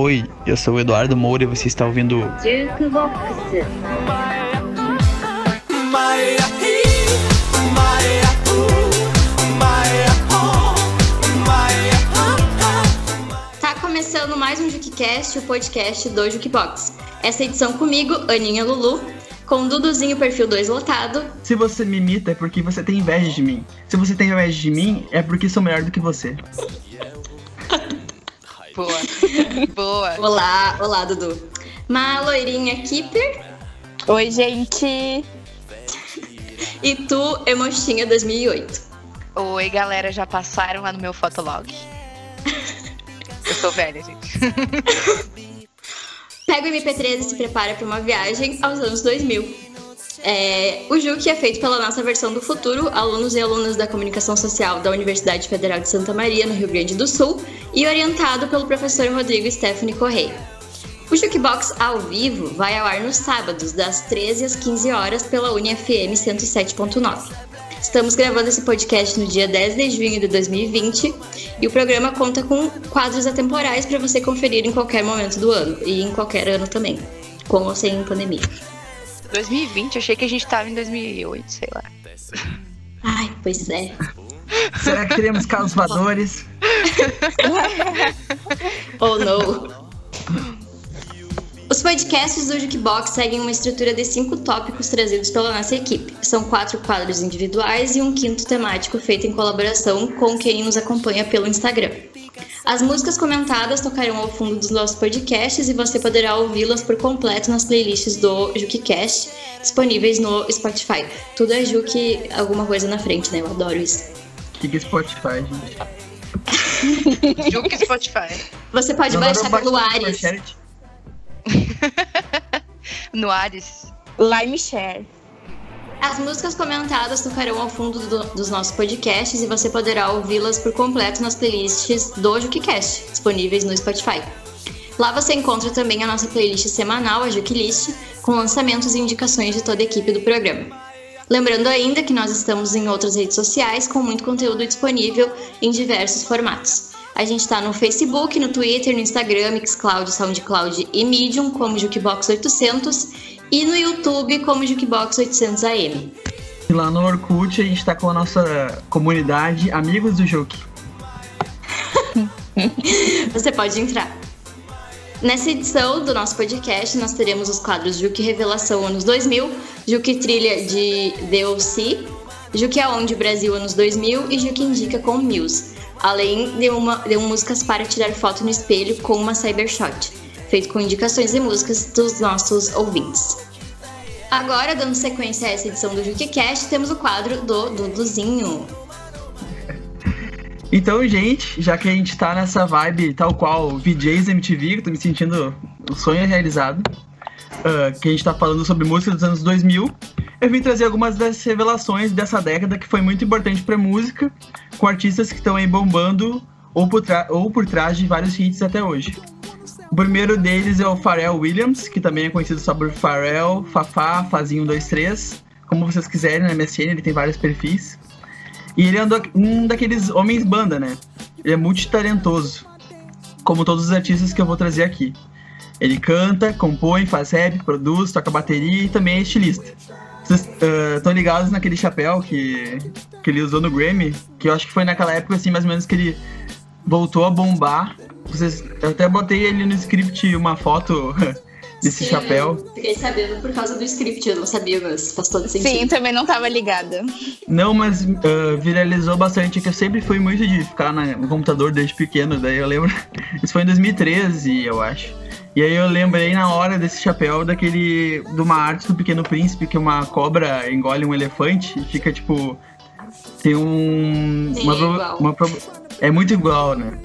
Oi, eu sou o Eduardo Moura e você está ouvindo Jukebox. Tá começando mais um Jukecast, o podcast do Jukebox. Essa edição comigo, Aninha Lulu, com o Duduzinho perfil 2 lotado. Se você me imita é porque você tem inveja de mim. Se você tem inveja de mim é porque sou melhor do que você. Boa. Boa. Olá, olá, Dudu. Uma loirinha Keeper Oi, gente. e tu, Emochinha 2008. Oi, galera, já passaram lá no meu fotolog. Eu sou velha, gente. Pega o MP3 e se prepara para uma viagem aos anos 2000. É, o JUC é feito pela nossa versão do futuro, alunos e alunas da comunicação social da Universidade Federal de Santa Maria, no Rio Grande do Sul, e orientado pelo professor Rodrigo Stephanie Correia. O Jukebox ao vivo vai ao ar nos sábados, das 13 às 15 horas, pela UniFM 107.9. Estamos gravando esse podcast no dia 10 de junho de 2020 e o programa conta com quadros atemporais para você conferir em qualquer momento do ano e em qualquer ano também, com ou sem pandemia. 2020, achei que a gente tava em 2008, sei lá. Ai, pois é. Será que teremos carros voadores? Oh não. Os podcasts do Jukebox seguem uma estrutura de cinco tópicos trazidos pela nossa equipe. São quatro quadros individuais e um quinto temático feito em colaboração com quem nos acompanha pelo Instagram. As músicas comentadas tocarão ao fundo dos nossos podcasts e você poderá ouvi-las por completo nas playlists do JukiCast, disponíveis no Spotify. Tudo é Juki alguma coisa na frente, né? Eu adoro isso. O que que é Spotify, gente? Juke Spotify. Você pode Agora baixar pelo no Ares. No Ares. Lime Share. As músicas comentadas tocarão ao fundo do- dos nossos podcasts e você poderá ouvi-las por completo nas playlists do JukiCast, disponíveis no Spotify. Lá você encontra também a nossa playlist semanal, a Jukilist, com lançamentos e indicações de toda a equipe do programa. Lembrando ainda que nós estamos em outras redes sociais com muito conteúdo disponível em diversos formatos. A gente está no Facebook, no Twitter, no Instagram, Mixcloud, SoundCloud e Medium como Jukebox 800 e no YouTube como Jukebox 800 AM. E lá no Orkut a gente tá com a nossa comunidade Amigos do Juke. Você pode entrar. Nessa edição do nosso podcast, nós teremos os quadros Juque Revelação anos 2000, Juque Trilha de DLC, Juque Aonde Brasil anos 2000 e Juque Indica com Muse, além de, uma, de um músicas para tirar foto no espelho com uma Cybershot, feito com indicações e músicas dos nossos ouvintes. Agora, dando sequência a essa edição do JukeCast, temos o quadro do Duduzinho. Então, gente, já que a gente tá nessa vibe tal qual VJs MTV, que eu tô me sentindo o sonho realizado, ah, que a gente tá falando sobre música dos anos 2000, eu vim trazer algumas das revelações dessa década que foi muito importante pra música, com artistas que estão aí bombando ou por, ou por trás de vários hits até hoje. O primeiro deles é o Pharrell Williams, que também é conhecido só por Pharrell, Fafá, Fazinho 23, como vocês quiserem, na MSN ele tem vários perfis. E ele é um da- daqueles homens banda, né? Ele é multitalentoso, como todos os artistas que eu vou trazer aqui. Ele canta, compõe, faz rap, produz, toca bateria e também é estilista. Vocês estão ligados naquele chapéu que, que ele usou no Grammy? Que eu acho que foi naquela época, assim, mais ou menos que ele voltou a bombar. Vocês, eu até botei ele no script uma foto desse Sim, chapéu. Fiquei sabendo por causa do script, eu não sabia, mas faz todo sentido. Sim, também não tava ligada. Não, mas ah, viralizou bastante, que eu sempre fui muito de ficar no computador desde pequeno, daí eu lembro. Isso foi em 2013, eu acho. E aí eu lembrei na hora desse chapéu daquele. de uma arte do Pequeno Príncipe, que uma cobra engole um elefante e fica tipo. Tem um. Uma, é uma pro- é muito igual, né?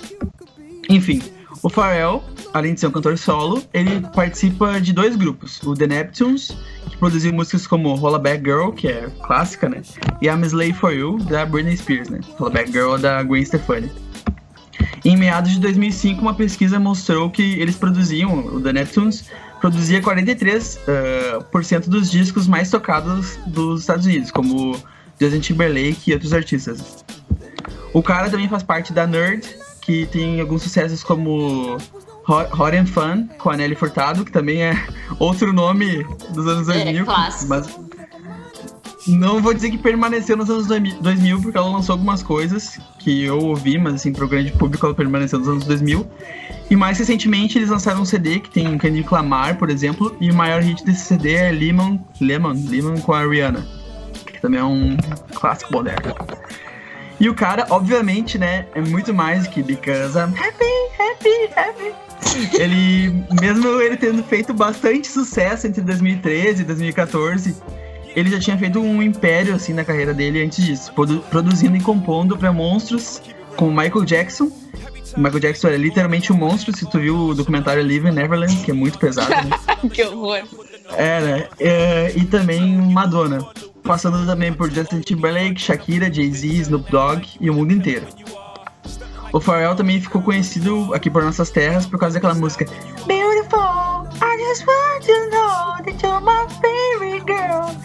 Enfim, o Pharrell, além de ser um cantor solo, ele participa de dois grupos. O The Neptunes, que produziu músicas como Hollaback Girl, que é clássica, né? E I'm Slave For You, da Britney Spears, né? Hollaback Girl, da Gwen Stefani. Em meados de 2005, uma pesquisa mostrou que eles produziam, o The Neptunes, produzia 43% ah, por cento dos discos mais tocados dos Estados Unidos, como Justin Timberlake e outros artistas. O cara também faz parte da Nerd, que tem alguns sucessos como Hot and Fun, com a Nelly Furtado, que também é outro nome dos anos É, 2000. clássico. mas não vou dizer que permaneceu nos anos 2000, porque ela lançou algumas coisas que eu ouvi, mas assim, pro grande público ela permaneceu nos anos 2000. E mais recentemente eles lançaram um CD que tem Kendrick Lamar, por exemplo, e o maior hit desse CD é Lemon, Lemon, Lemon com a Rihanna, também é um clássico moderno. E o cara, obviamente, né, é muito mais que Because I'm Happy, Happy, Happy. Ele, mesmo ele tendo feito bastante sucesso entre 2013 e 2014, ele já tinha feito um império assim na carreira dele antes disso, produ- produzindo e compondo pra monstros como Michael Jackson. O Michael Jackson era literalmente um monstro, se tu viu o documentário Live in Neverland, que é muito pesado, né? que horror. É, né? É, e também Madonna. Passando também por Justin Timberlake, Shakira, Jay-Z, Snoop Dogg e o mundo inteiro. O Pharrell também ficou conhecido aqui por nossas terras por causa daquela música Beautiful, I just want to know that you're my favorite girl.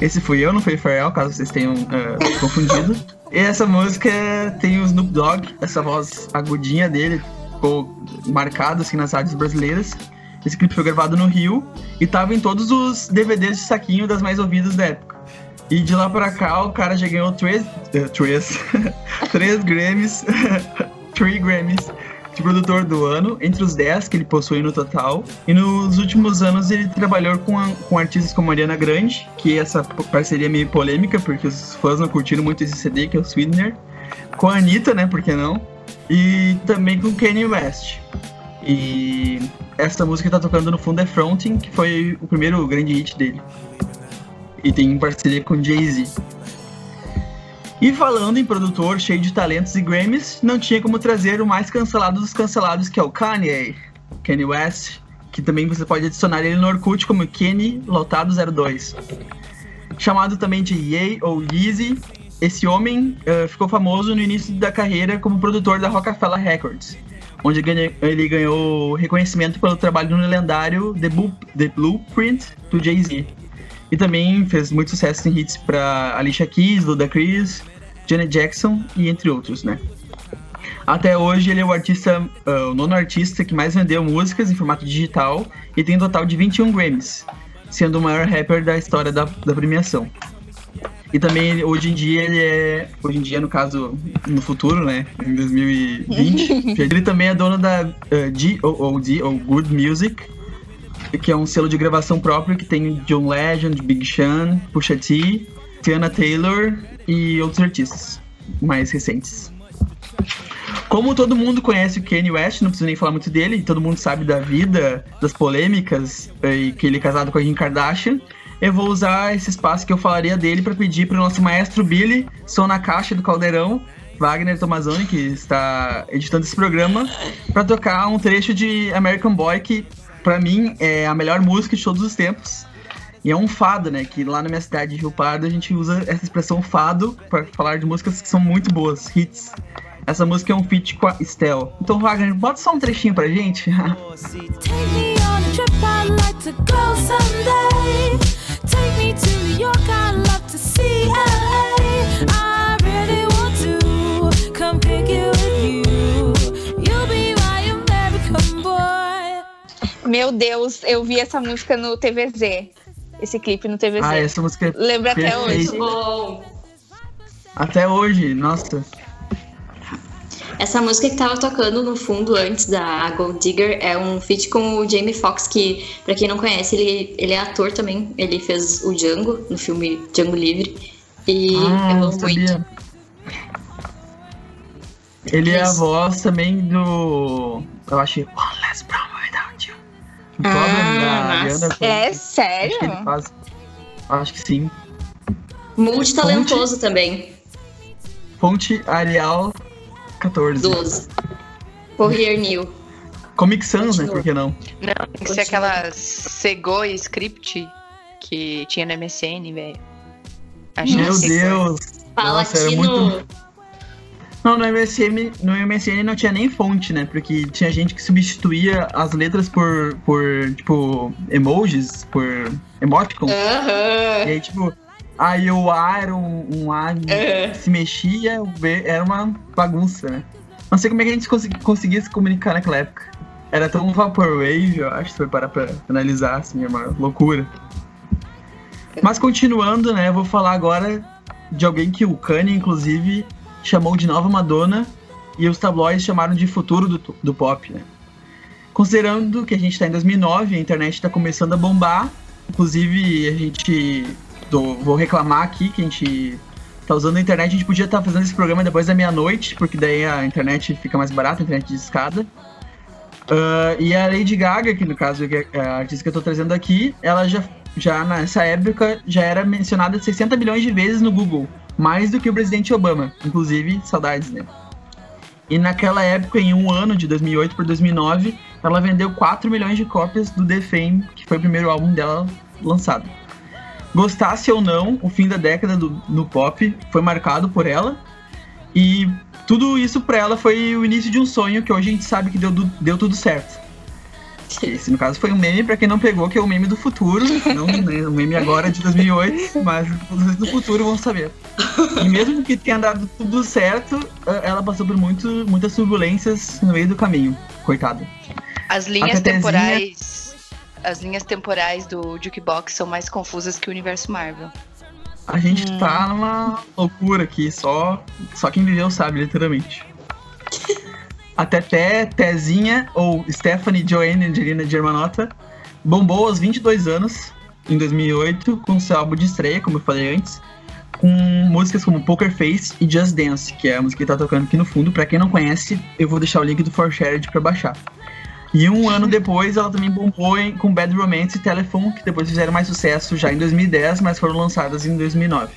Esse fui eu, não foi o Pharrell, caso vocês tenham eh, confundido. E essa música tem o Snoop Dogg, essa voz agudinha dele, ficou marcado assim nas rádios brasileiras. Esse clipe foi gravado no Rio e tava em todos os DVDs de saquinho das mais ouvidas da época. E de lá pra cá o cara já ganhou três, eh, três, três Grammys, três Grammys de produtor do ano, entre os 10 que ele possui no total. E nos últimos anos ele trabalhou com, a- com artistas como Ariana Grande, que essa p- parceria é meio polêmica, porque os fãs não curtiram muito esse CD, que é o Sweetener. Com a Anitta, né, por que não? E também com Kanye West. E essa música que tá tocando no fundo é Fronting, que foi o primeiro grande hit dele. E tem parceria com Jay-Z. E falando em produtor cheio de talentos e Grammys, não tinha como trazer o mais cancelado dos cancelados, que é o Kanye, Kanye West, que também você pode adicionar ele no Orkut como Kenny Lotado 02. Chamado também de Ye ou Yeezy, esse homem eh, ficou famoso no início da carreira como produtor da Rockefeller Records, onde ele ganhou reconhecimento pelo trabalho no lendário The, The Blueprint do Jay-Z. E também fez muito sucesso em hits para Alicia Keys, Ludacris, Janet Jackson e entre outros, né? Até hoje ele é o artista, ah, o nono artista que mais vendeu músicas em formato digital e tem um total de 21 Grammys, sendo o maior rapper da história da, da premiação. E também hoje em dia ele é, hoje em dia no caso no futuro, né, em 2020, ele também é dono da uh, GOOD ou Good Music, que é um selo de gravação próprio que tem John Legend, Big Sean, Pusha T, Tiana Taylor e outros artistas mais recentes. Como todo mundo conhece o Kanye West, não preciso nem falar muito dele, todo mundo sabe da vida, das polêmicas eh, e que ele é casado com a Kim Kardashian. Eu vou usar esse espaço que eu falaria dele para pedir para o nosso maestro Billy, som na caixa do Caldeirão, Wagner Tomazoni, que está editando esse programa, para tocar um trecho de American Boy que pra mim é a melhor música de todos os tempos. E é um fado, né? Que lá na minha cidade de Rio Pardo a gente usa essa expressão fado para falar de músicas que são muito boas, hits. Essa música é um feat com a Estel. Então, Wagner, bota só um trechinho pra gente. Take me to New York, love to see LA. Meu Deus, eu vi essa música no TVZ. Esse clipe no TVZ. ah, essa música é Lembro até hoje. Bom, Até hoje, nossa. essa música que tava tocando no fundo antes da Gold Digger é um feat com o Jamie Foxx, que, pra quem não conhece, ele, ele é ator também. Ele fez o Django no filme Django Livre. E ah, eu não amo muito. Ele é a voz também do. Eu achei One Last Problem Without You. Ah. Ariana. É Acho sério? que ele faz. Acho que sim. Multitalentoso também. Fonte Arial 14. 12. Courier New. Comic Sans, né? Por que não? Não, tem que ser aquela Segoi script que tinha no MSN, velho. Acho que Meu é. Deus! Nossa, era muito. Não, no MSN, no MSN não tinha nem fonte, né? Porque tinha gente que substituía as letras por, por tipo, emojis, por emoticons. Aham. E aí, tipo, aí o A era um, um A É. que se mexia, o B era uma bagunça, né? Não sei como é que a gente consegui- conseguia se comunicar naquela época. era tão vaporwave, eu acho, se for parar pra analisar, assim, é uma loucura. Mas continuando, né, eu vou falar agora de alguém que o Kanye, inclusive, chamou de nova Madonna e os tabloides chamaram de futuro do, do pop, né. Considerando que a gente tá em 2009, a internet tá começando a bombar, inclusive a gente, vou reclamar aqui que a gente tá usando a internet, a gente podia estar fazendo esse programa depois da meia-noite, porque daí a internet fica mais barata, a internet de escada. Ah, e a Lady Gaga, que no caso é a artista que eu tô trazendo aqui, ela já, já nessa época já era mencionada 60 milhões de vezes no Google, mais do que o presidente Obama, inclusive saudades dele. E naquela época, em um ano, de 2008 por 2009, ela vendeu 4 milhões de cópias do The Fame, que foi o primeiro álbum dela lançado. Gostasse ou não, o fim da década do, no pop foi marcado por ela. E tudo isso pra ela foi o início de um sonho que hoje a gente sabe que deu, deu tudo certo. Esse, no caso, foi um meme pra quem não pegou, que é o meme do futuro. Não né, o meme agora de 2008, mas vocês do futuro vão saber. E mesmo que tenha dado tudo certo, eh, ela passou por muito, muitas turbulências no meio do caminho. Coitada. As linhas Tetezinha- temporais. As linhas temporais do Jukebox são mais confusas que o universo Marvel. A gente Hum. tá numa loucura aqui, só, só quem viveu sabe, literalmente. A Teté, Tezinha, ou Stephanie Joanne Angelina Germanota, bombou aos 22 anos, em 2008, com seu álbum de estreia, como eu falei antes, com músicas como Poker Face e Just Dance, que é a música que tá tocando aqui no fundo. Pra quem não conhece, eu vou deixar o link do For Shared pra baixar. E um ano depois, ela também bombou em- com Bad Romance e Telephone, que depois fizeram mais sucesso já em 2010, mas foram lançadas em 2009.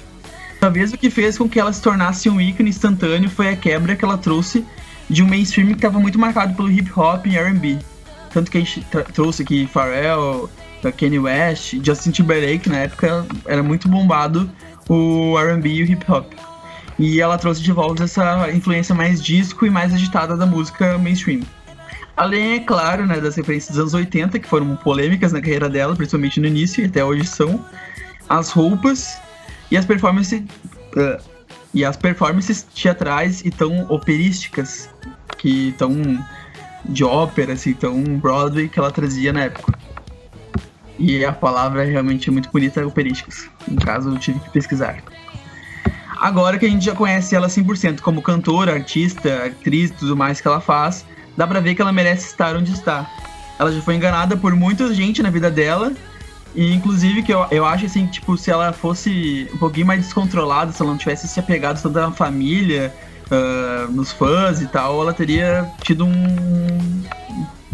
Talvez o que fez com que ela se tornasse um ícone instantâneo foi a quebra que ela trouxe de um mainstream que estava muito marcado pelo hip hop e R&B. Tanto que a gente trouxe aqui Pharrell, Kanye West, Justin Timberlake, na época era muito bombado o R&B e o hip hop. E ela trouxe de volta essa influência mais disco e mais agitada da música mainstream. Além, é claro, né, das referências dos anos 80, que foram polêmicas na carreira dela, principalmente no início e até hoje são, as roupas e as performances eh, e as performances teatrais e tão operísticas que tão de ópera, assim, tão Broadway que ela trazia na época. E a palavra é realmente muito bonita, operísticas. No caso, eu tive que pesquisar. Agora que a gente já conhece ela 100% como cantora, artista, atriz e tudo mais que ela faz, dá pra ver que ela merece estar onde está. Ela já foi enganada por muita gente na vida dela, e inclusive que eu, eu acho assim, tipo, se ela fosse um pouquinho mais descontrolada, se ela não tivesse se apegado tanto à família, ah, nos fãs e tal, ela teria tido um.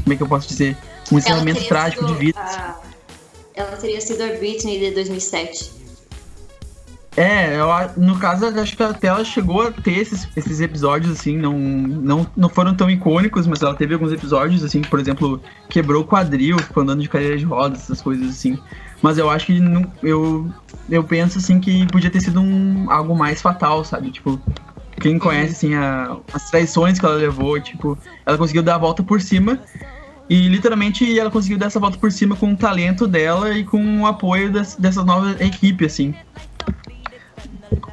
Como é que eu posso dizer? Um encerramento trágico sido de vida. a- Ela teria sido a Britney de 2007. É, no caso, acho que até ela chegou a ter esses, esses episódios, assim, não, não, não foram tão icônicos, mas ela teve alguns episódios, assim, que, por exemplo, quebrou o quadril, ficou andando de cadeira de rodas, essas coisas assim. Mas eu acho que não, eu, eu penso, assim, que podia ter sido um, algo mais fatal, sabe? Tipo, quem conhece, assim, a- as traições que ela levou, tipo, ela conseguiu dar a volta por cima. E literalmente ela conseguiu dar essa volta por cima com o talento dela e com o apoio des- dessa nova equipe, assim.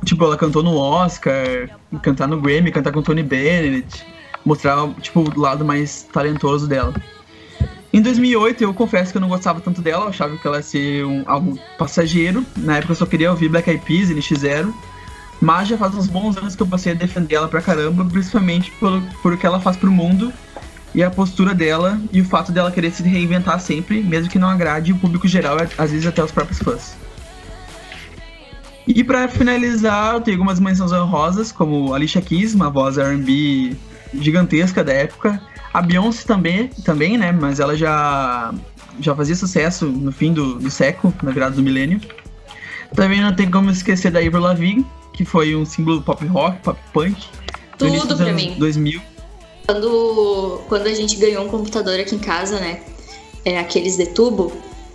Tipo, ela cantou no Oscar, cantar no Grammy, cantar com Tony Bennett, mostrar, tipo, o lado mais talentoso dela. Em 2008, eu confesso que eu não gostava tanto dela, eu achava que ela ia ser um, algo passageiro. Na época eu só queria ouvir Black Eyed Peas e NX0. Mas já faz uns bons anos que eu passei a defender ela pra caramba, principalmente por, por o que ela faz pro mundo e a postura dela e o fato dela querer se reinventar sempre, mesmo que não agrade o público geral, às vezes até os próprios fãs. E pra finalizar, eu tenho algumas menções honrosas, como Alicia Keys, uma voz R&B gigantesca da época. A Beyoncé também, também, né? Mas ela já, já fazia sucesso no fim do, do século, na virada do milênio. Também não tem como esquecer da Avril Lavigne, que foi um símbolo pop rock, pop punk. Tudo pra mim. 2000. Quando, quando a gente ganhou um computador aqui em casa, né? É, aqueles de tubo,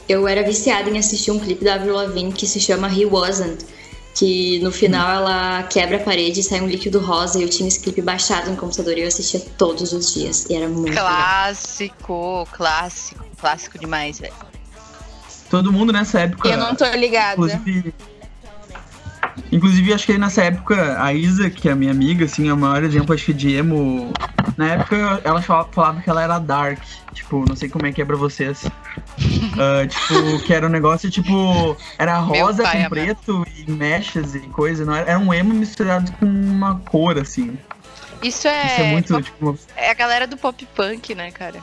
eu era viciada em assistir um clipe da Avril Lavigne que se chama He Wasn't. Que no final ela quebra a parede e sai um líquido rosa. E eu tinha esse clipe baixado no computador e eu assistia todos os dias. E era muito legal. Clássico, clássico, clássico demais, velho. Todo mundo nessa época. Eu não tô ligada. Inclusive, inclusive, acho que nessa época a Isa, que é a minha amiga, assim, é o maior exemplo, acho que de emo Na época ela fala- falava que ela era dark. Tipo, não sei como é que é pra vocês. Ah, tipo, que era um negócio tipo. Era rosa pai com amava. preto e mechas e coisa. Não era, era um emo misturado com uma cor, assim. Isso é, Isso é muito, pop- tipo, é a galera do pop punk, né, cara?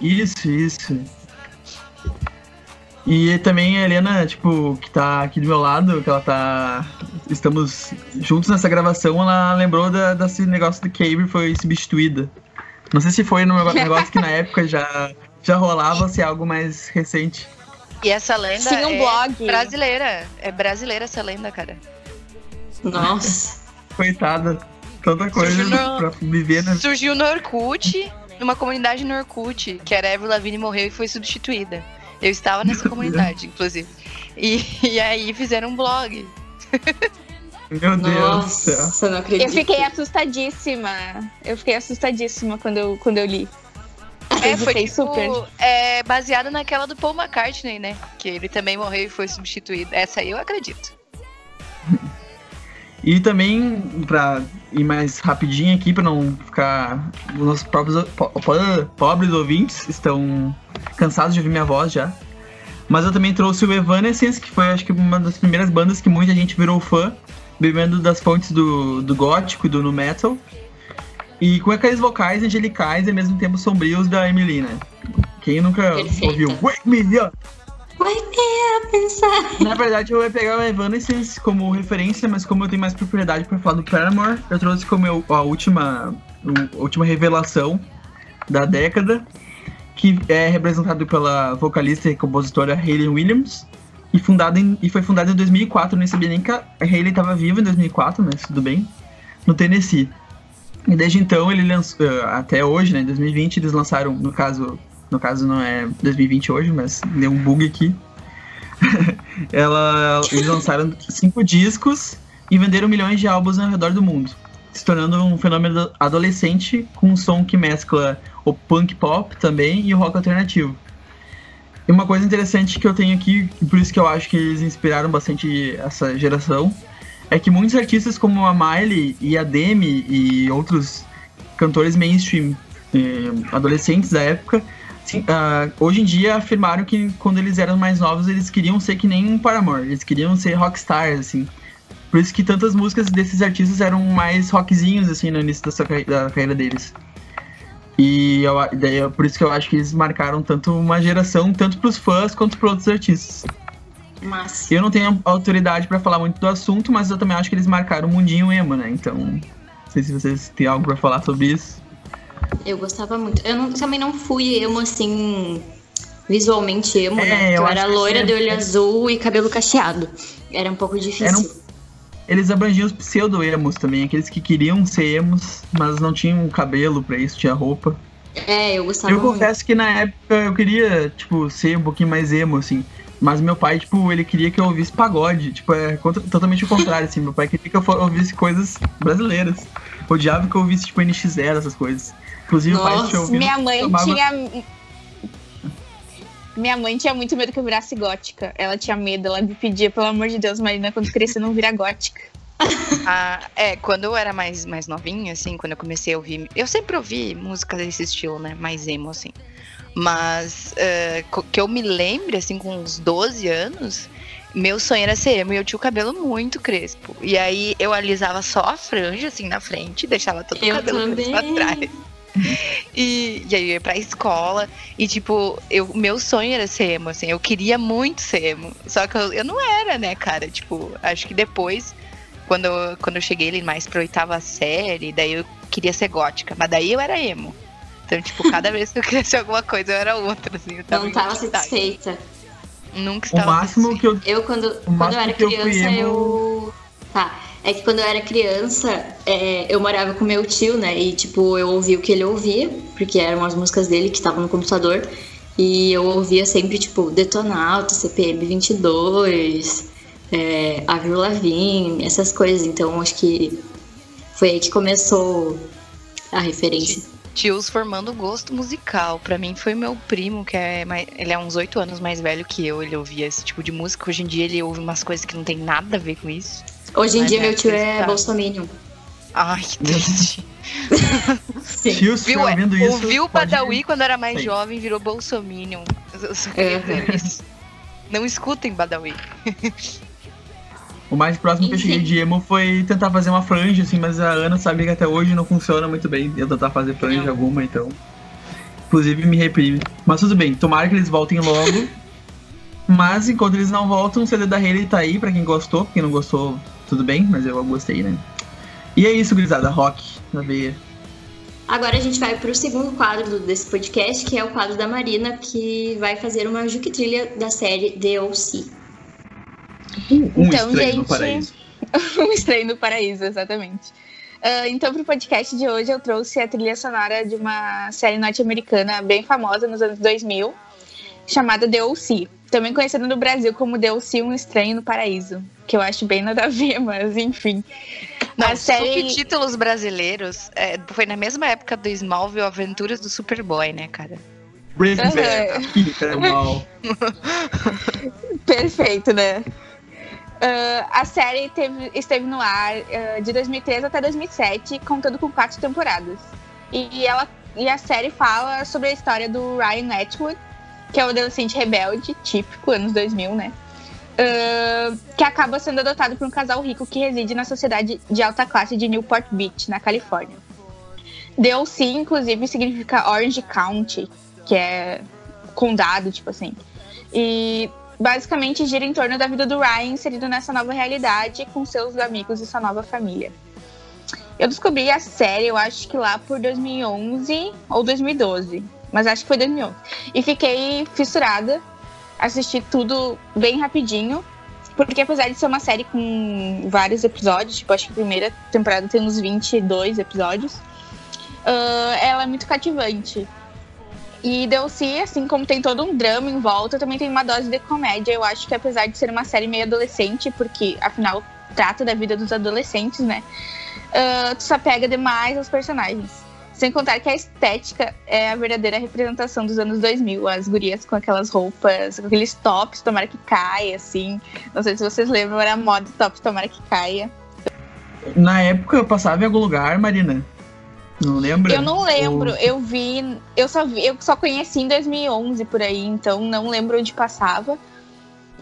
Isso, isso. E também a Helena, tipo, que tá aqui do meu lado, que ela tá. Estamos juntos nessa gravação, ela lembrou da, desse negócio do Cable foi substituída. Não sei se foi no negócio que na época já, já rolava ou se é algo mais recente. E essa lenda Tinha um é blog. brasileira. É brasileira essa lenda, cara. Nossa. Coitada. Tanta coisa Surgiu no- pra viver, né? Surgiu no Orkut, numa comunidade no Orkut, que era Avril Lavigne morreu e foi substituída. Eu estava nessa comunidade, inclusive. E, e aí fizeram um blog. Meu Deus do céu. Nossa, não acredito. Eu fiquei assustadíssima. Eu fiquei assustadíssima quando eu, quando eu li. É, foi tipo, super. é, baseado naquela do Paul McCartney, né? Que ele também morreu e foi substituído. Essa aí eu acredito. E também, pra ir mais rapidinho aqui, pra não ficar. Os nossos próprios po- pobres ouvintes estão cansados de ouvir minha voz já. Mas eu também trouxe o Evanescence, que foi acho que uma das primeiras bandas que muita gente virou fã, bebendo das fontes do, do gótico e do nu metal. E com aqueles vocais angelicais e ao mesmo tempo sombrios da Emily, né? Quem nunca Perfeita. ouviu Wake Me Up? Vai ter pensar. Na verdade, eu ia pegar o Evanescence como referência, mas como eu tenho mais propriedade pra falar do Paramore, eu trouxe como eu- a última, a última revelação da década, que é representado pela vocalista e compositora Hayley Williams, e, fundada em- e foi fundada em 2004. Eu nem sabia nem que a Hayley estava viva em 2004, mas tudo bem, no Tennessee. E desde então, ele lançou, eh, até hoje, né, em 2020, eles lançaram, no caso, no caso não é 2020 hoje, mas deu um bug aqui. Ela, eles lançaram cinco discos e venderam milhões de álbuns ao redor do mundo, se tornando um fenômeno adolescente com um som que mescla o punk pop também e o rock alternativo. E uma coisa interessante que eu tenho aqui, e por isso que eu acho que eles inspiraram bastante essa geração, é que muitos artistas como a Miley e a Demi e outros cantores mainstream eh, adolescentes da época Sim, ah, hoje em dia afirmaram que quando eles eram mais novos eles queriam ser que nem um Paramore, eles queriam ser rockstars, assim. Por isso que tantas músicas desses artistas eram mais rockzinhos, assim, no início da, sua da carreira deles. E eu, daí, por isso que eu acho que eles marcaram tanto uma geração, tanto pros fãs quanto para outros artistas. Mas Eu não tenho autoridade pra falar muito do assunto, mas eu também acho que eles marcaram o mundinho emo, né? Então, não sei se vocês têm algo pra falar sobre isso. Eu gostava muito. Eu não- também não fui emo assim. Visualmente emo, É, né? eu Eu, era loira de olho azul e cabelo cacheado. Era um pouco difícil. Um- Eles abrangiam os pseudo-emos também, aqueles que queriam ser emos, mas não tinham cabelo pra isso, tinha roupa. É, eu gostava Eu muito. confesso que na época eu queria, tipo, ser um pouquinho mais emo, assim. Mas meu pai, tipo, ele queria que eu ouvisse pagode. Tipo, é totalmente o contrário, assim. Meu pai queria que eu ouvisse coisas brasileiras. Odiava que eu ouvisse, tipo, NX0, essas coisas. Inclusive, o pai Nossa, tinha ouvido. Minha mãe tomava- tinha. Minha mãe tinha muito medo que eu virasse gótica. Ela tinha medo, ela me pedia, pelo amor de Deus, Marina, quando crescer não virar gótica. Ah, é, quando eu era mais, mais novinha, assim, quando eu comecei a ouvir. Eu sempre ouvi música desse estilo, né? Mais emo, assim. Mas co- que eu me lembre, assim, com uns 12 anos, meu sonho era ser emo e eu tinha o cabelo muito crespo. E aí eu alisava só a franja, assim, na frente, deixava todo o Eu cabelo preso também. pra trás. E, e aí eu ia pra escola e, tipo, eu, meu sonho era ser emo, assim, eu queria muito ser emo. Só que eu, eu não era, né, cara? Tipo, acho que depois, quando, eu- quando eu cheguei ali mais pra oitava série, daí eu queria ser gótica. Mas daí eu era emo. Então, tipo, cada vez que eu queria ser alguma coisa, eu era outra, assim. Eu tava Não tava satisfeita. O Nunca estava máximo que eu. Eu, quando, quando eu era eu criança, emo- eu. Tá. É que quando eu era criança, é, eu morava com meu tio, né? E, tipo, eu ouvia o que ele ouvia, porque eram as músicas dele que estavam no computador. E eu ouvia sempre, tipo, Detonauta, CPM 22, é, Avril Lavigne, essas coisas. Então, acho que foi aí que começou a referência. Tios formando gosto musical. Pra mim foi meu primo, que é mais, ele é uns oito anos mais velho que eu. Ele ouvia esse tipo de música. Hoje em dia ele ouve umas coisas que não tem nada a ver com isso. Hoje em Mas dia, é, meu tio é bolsominion. Ai, que triste. Sim. Viu, é, vendo isso. ouviu o Badawi quando era mais Sim. jovem, virou Bolsominion. Eu só queria dizer isso. Não escutem Badawi. O mais próximo que eu cheguei de emo foi tentar fazer uma franja, assim, mas a Ana sabia que até hoje não funciona muito bem eu tentar fazer franja Não. alguma, então. Inclusive me reprime. Mas tudo bem, tomara que eles voltem logo. mas enquanto eles não voltam, o CD da Hayley tá aí pra quem gostou. Quem não gostou, tudo bem, mas eu gostei, né? E é isso, gurizada, rock na veia. Agora a gente vai pro segundo quadro desse podcast, que é o quadro da Marina, que vai fazer uma Juque Trilha da série The O.C. Um Então, estranho no gente, paraíso. um estranho no paraíso, exatamente. Ah, então, pro podcast de hoje, eu trouxe a trilha sonora de uma série norte-americana bem famosa nos anos 2000, chamada The O.C., também conhecida no Brasil como The O.C., Um Estranho no Paraíso, que eu acho bem nada a ver, mas enfim. Não, a série... subtítulos brasileiros é, foi na mesma época do Smallville Aventuras do Superboy, né, cara? Breaking mal. Perfeito, né? Ah, a série teve- esteve no ar ah, de 2013 até 2007, contando com quatro temporadas. E, ela, e a série fala sobre a história do Ryan Atwood, que é o adolescente rebelde, típico, anos 2000, né? Que acaba sendo adotado por um casal rico que reside na sociedade de alta classe de Newport Beach, na Califórnia. DLC, inclusive, significa Orange County, que é condado, tipo assim. E basicamente gira em torno da vida do Ryan inserido nessa nova realidade com seus amigos e sua nova família. Eu descobri a série, eu acho que lá por 2011 ou 2012, mas acho que foi 2011. E fiquei fissurada, assisti tudo bem rapidinho, porque apesar de ser uma série com vários episódios, tipo, acho que a primeira temporada tem uns 22 episódios, ah, ela é muito cativante. E DLC, assim como tem todo um drama em volta, também tem uma dose de comédia. Eu acho que apesar de ser uma série meio adolescente, porque afinal trata da vida dos adolescentes, né? ah, tu se apega demais aos personagens. Sem contar que a estética é a verdadeira representação dos anos 2000. As gurias com aquelas roupas, com aqueles tops, tomara que caia, assim. Não sei se vocês lembram, era a moda top, tomara que caia. Na época eu passava em algum lugar, Marina. Não lembra? Eu não lembro, Ou- eu vi, eu só vi, eu só conheci em 2011 por aí, então não lembro onde passava.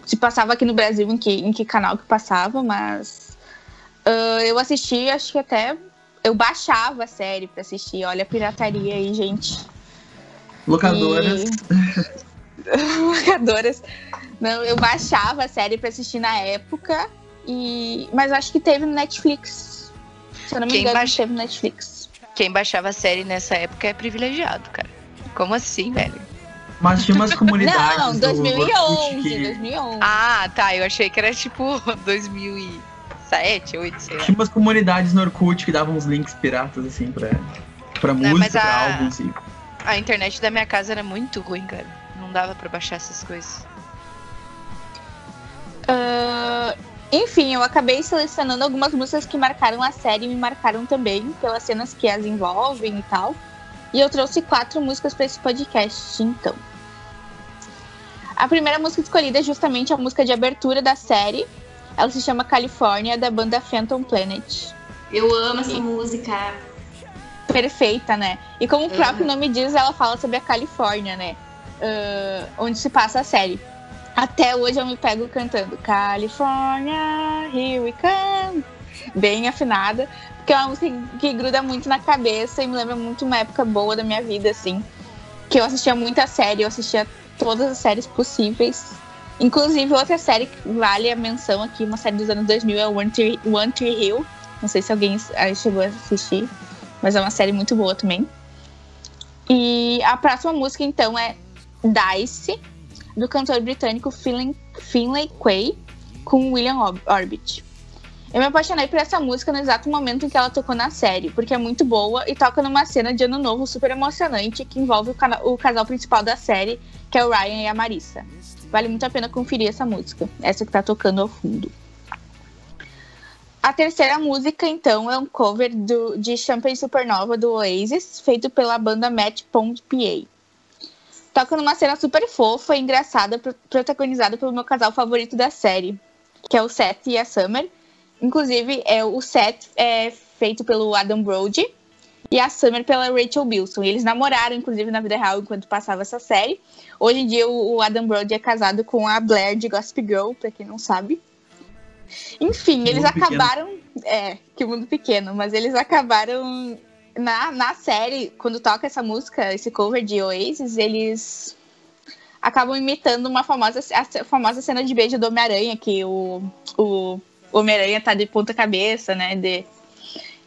Se passava aqui no Brasil, em que, em que canal que passava, mas ah, eu assisti, acho que até eu baixava a série pra assistir. Olha a pirataria aí, gente. Locadoras. E- Locadoras. Não, eu baixava a série pra assistir na época, e mas acho que teve no Netflix. Se eu não me Quem engano, baixa- teve no Netflix. Quem baixava a série nessa época é privilegiado, cara. Como assim, velho? Mas tinha umas comunidades. Não, do 2011, Orkut que- 2011. Ah, tá. Eu achei que era tipo 2007, 2008, sei lá. Tinha umas comunidades no Orkut que davam uns links piratas, assim, pra, pra Não, música, mas pra a- álbum, assim. A internet da minha casa era muito ruim, cara. Não dava pra baixar essas coisas. Ah, enfim, eu acabei selecionando algumas músicas que marcaram a série e me marcaram também, pelas cenas que as envolvem e tal. E eu trouxe quatro músicas para esse podcast, então. A primeira música escolhida é justamente a música de abertura da série. Ela se chama California, da banda Phantom Planet. Eu amo essa música. perfeita, né? E como o próprio nome diz, ela fala sobre a Califórnia, né? Ah, onde se passa a série. Até hoje eu me pego cantando California, here we come. Bem afinada. Porque é uma música que gruda muito na cabeça e me lembra muito uma época boa da minha vida, assim. Que eu assistia muita série, eu assistia todas as séries possíveis. Inclusive, outra série que vale a menção aqui, uma série dos anos 2000, é One Tree, One Tree Hill. Não sei se alguém chegou a assistir, mas é uma série muito boa também. E a próxima música, então, é Dice, do cantor britânico Finlay, Finlay Quay, com William Orbit. Eu me apaixonei por essa música no exato momento em que ela tocou na série, porque é muito boa e toca numa cena de ano novo super emocionante que envolve o, o casal principal da série, que é o Ryan e a Marissa. Vale muito a pena conferir essa música, essa que tá tocando ao fundo. A terceira música, então, é um cover do, de Champagne Supernova do Oasis, feito pela banda Matt. Toca numa cena super fofa e engraçada, pro- protagonizada pelo meu casal favorito da série, que é o Seth e a Summer. Inclusive, é, o set é feito pelo Adam Brody e a Summer pela Rachel Bilson. E eles namoraram, inclusive, na vida real enquanto passava essa série. Hoje em dia, o, Adam Brody é casado com a Blair de Gossip Girl, pra quem não sabe. Enfim, eles mundo pequeno. acabaram. É, que mundo pequeno, mas eles acabaram. Na, na série, quando toca essa música, esse cover de Oasis, eles acabam imitando uma famosa, a famosa cena de beijo do Homem-Aranha, que o, o Homem-Aranha tá de ponta cabeça, né? De,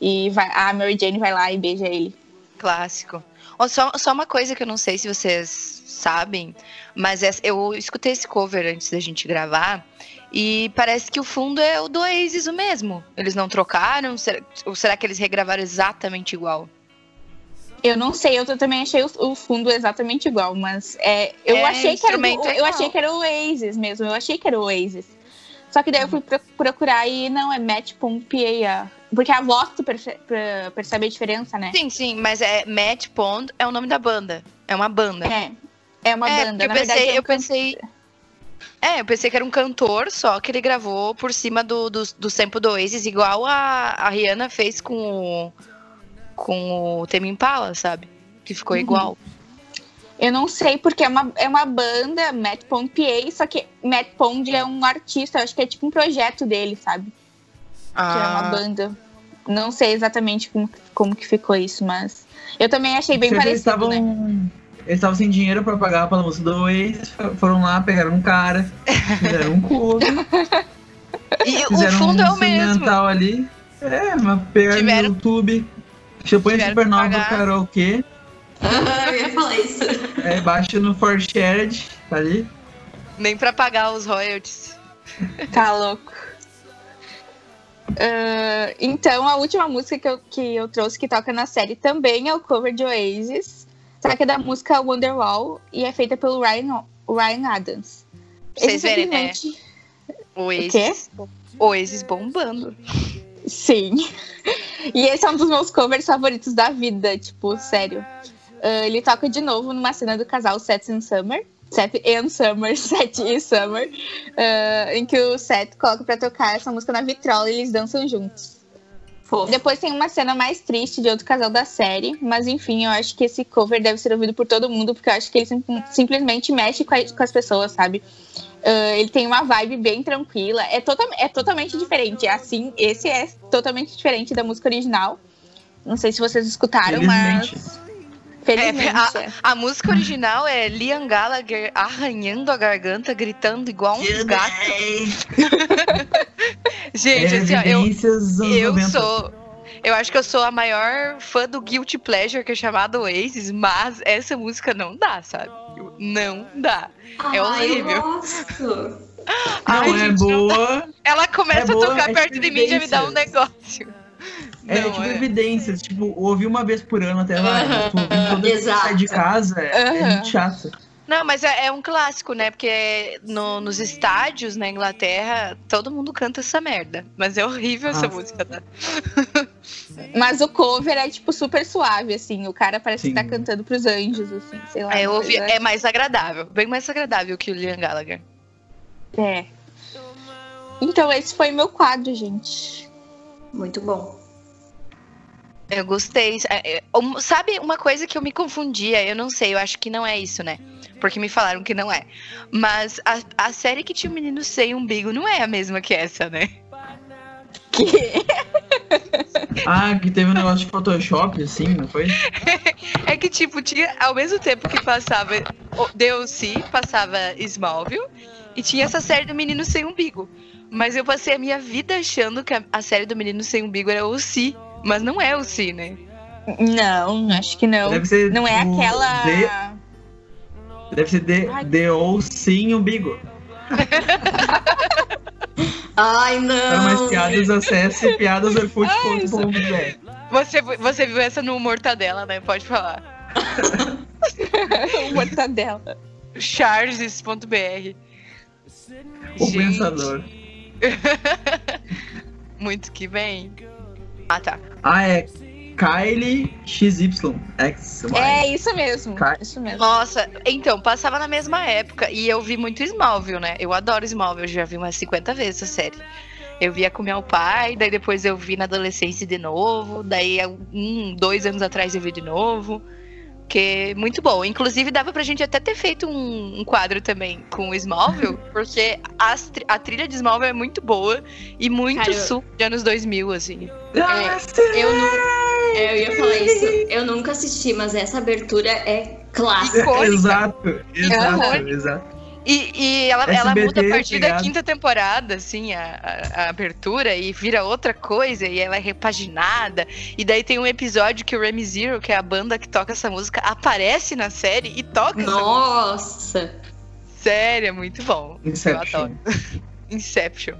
e vai, a Mary Jane vai lá e beija ele. Clássico. Só, só uma coisa que eu não sei se vocês sabem, mas eu escutei esse cover antes da gente gravar e parece que o fundo é o do Oasis o mesmo. Eles não trocaram? Será, ou será que eles regravaram exatamente igual? Eu não sei, eu também achei o, o fundo exatamente igual, mas é, eu É, achei que era instrumento é eu achei que era o Oasis mesmo, eu achei que era o Oasis. Só que daí eu fui pro- procurar e não é Matt Pompeia, porque a voz tu perce- per- percebe a diferença, né? Sim, sim, mas é Matt Pond é o nome da banda. É uma banda. É, é uma É, banda. eu Na pensei, verdade, é um eu pensei. É, eu pensei que era um cantor, só que ele gravou por cima do, do, do sample do Oasis, igual a, a Rihanna fez com o. com o Tame Impala, sabe? Que ficou Uhum. igual. Eu não sei porque é uma, é uma banda, Matt Pond PA, só que Matt Pond é um artista, eu acho que é tipo um projeto dele, sabe? Que é uma Ah, banda. Não sei exatamente como, como que ficou isso, mas eu também achei bem Eles parecido, estavam. né? Eles estavam sem dinheiro pra pagar pela música do f- foram lá, pegaram um cara, fizeram um cover, E o fundo um é o mesmo. ali. É, mas pegaram Tiveram- no YouTube, champanhe supernova karaokê, Ah, eu ia falar isso. é, baixa no For Shared, tá ali. Nem pra pagar os royalties. Tá louco. Ah, então, a última música que eu, que eu trouxe que toca na série também é o cover de Oasis. Só que é da música Wonderwall e é feita pelo Ryan, Ryan Adams. Vocês verem, né? Oasis. Oasis bombando. Sim. E esse é um dos meus covers favoritos da vida, tipo, sério. Ah, ele toca de novo numa cena do casal Seth and Summer. Seth and Summer, Seth e Summer. ah, em que o Seth coloca pra tocar essa música na vitrola e eles dançam juntos. Fofo. Depois tem uma cena mais triste de outro casal da série, mas enfim, eu acho que esse cover deve ser ouvido por todo mundo, porque eu acho que ele sim- simplesmente mexe com, a- com as pessoas, sabe? Ah, ele tem uma vibe bem tranquila, é, total, é totalmente diferente. Assim, esse é totalmente diferente da música original. Não sei se vocês escutaram, mas. Felizmente. É, é. A música original é Liam Gallagher arranhando a garganta, gritando igual um gato. Gente, assim, ó, eu, eu 90. sou. Eu acho que eu sou a maior fã do Guilty Pleasure, que é chamado Oasis, mas essa música não dá, sabe? Não dá. Ah, é horrível. Eu gosto. Não Ai, é gente, não boa, Ela começa É a boa, tocar é perto de mim e já me dá um negócio. É Não, tipo é. evidências, tipo, ouvir uma vez por ano até lá. Ouvir toda vez sai de casa é, é muito chato. Não, mas é, é um clássico, né? Porque no- nos estádios na Inglaterra, todo mundo canta essa merda. Mas é horrível essa Ah. música, tá? Mas o cover é, tipo, super suave, assim. O cara parece Sim. que tá cantando pros anjos, assim, sei lá. É, ouvi, é mais agradável, bem mais agradável que o Liam Gallagher. É. Então, esse foi meu quadro, gente. Muito bom. Eu gostei. É, é, um- Sabe uma coisa que eu me confundia? Eu não sei, eu acho que não é isso, né? Porque me falaram que não é. Mas a, a série que tinha o menino sem umbigo não é a mesma que essa, né? Que... Ah, que teve um negócio de Photoshop, assim, não foi? É que, tipo, tinha ao mesmo tempo que passava o DLC, passava Smallville, e tinha essa série do menino sem umbigo. Mas eu passei a minha vida achando que a, a série do menino sem umbigo era o Si. Mas não é o Si, né? Não, acho que não. Deve ser Não é aquela. The- Deve ser The, Ai. The ou Sim Umbigo. Ai, Para não. mais piadas, acesse piadasorkut.com.br. Você, você viu essa no Mortadela, né? Pode falar. mortadela. Charges.br. O Gente, pensador. Muito que bem. Ah, tá. Ah, é Kylie XY. X, É isso mesmo. Ca- Isso mesmo. Nossa, então, passava na mesma época e eu vi muito Smallville, né? Eu adoro Smallville, eu já vi umas 50 vezes essa série. Eu via com meu pai, daí depois eu vi na adolescência de novo, daí um, dois anos atrás eu vi de novo. Que é muito bom. Inclusive, dava pra gente até ter feito um, um quadro também com o Smallville, porque as a trilha de Smallville é muito boa e muito Cara, sul de anos 2000, assim. É, eu, não, é, eu ia falar isso. Eu nunca assisti, mas essa abertura é clássica. Exato, exato, Aham. exato. E, e ela, ela muda a partir da quinta temporada, assim, a, a- a abertura, e vira outra coisa, e ela é repaginada. E daí tem um episódio que o Remy Zero, que é a banda que toca essa música, aparece na série e toca. Nossa! Sério, é muito bom. Eu Inception. adoro. Inception.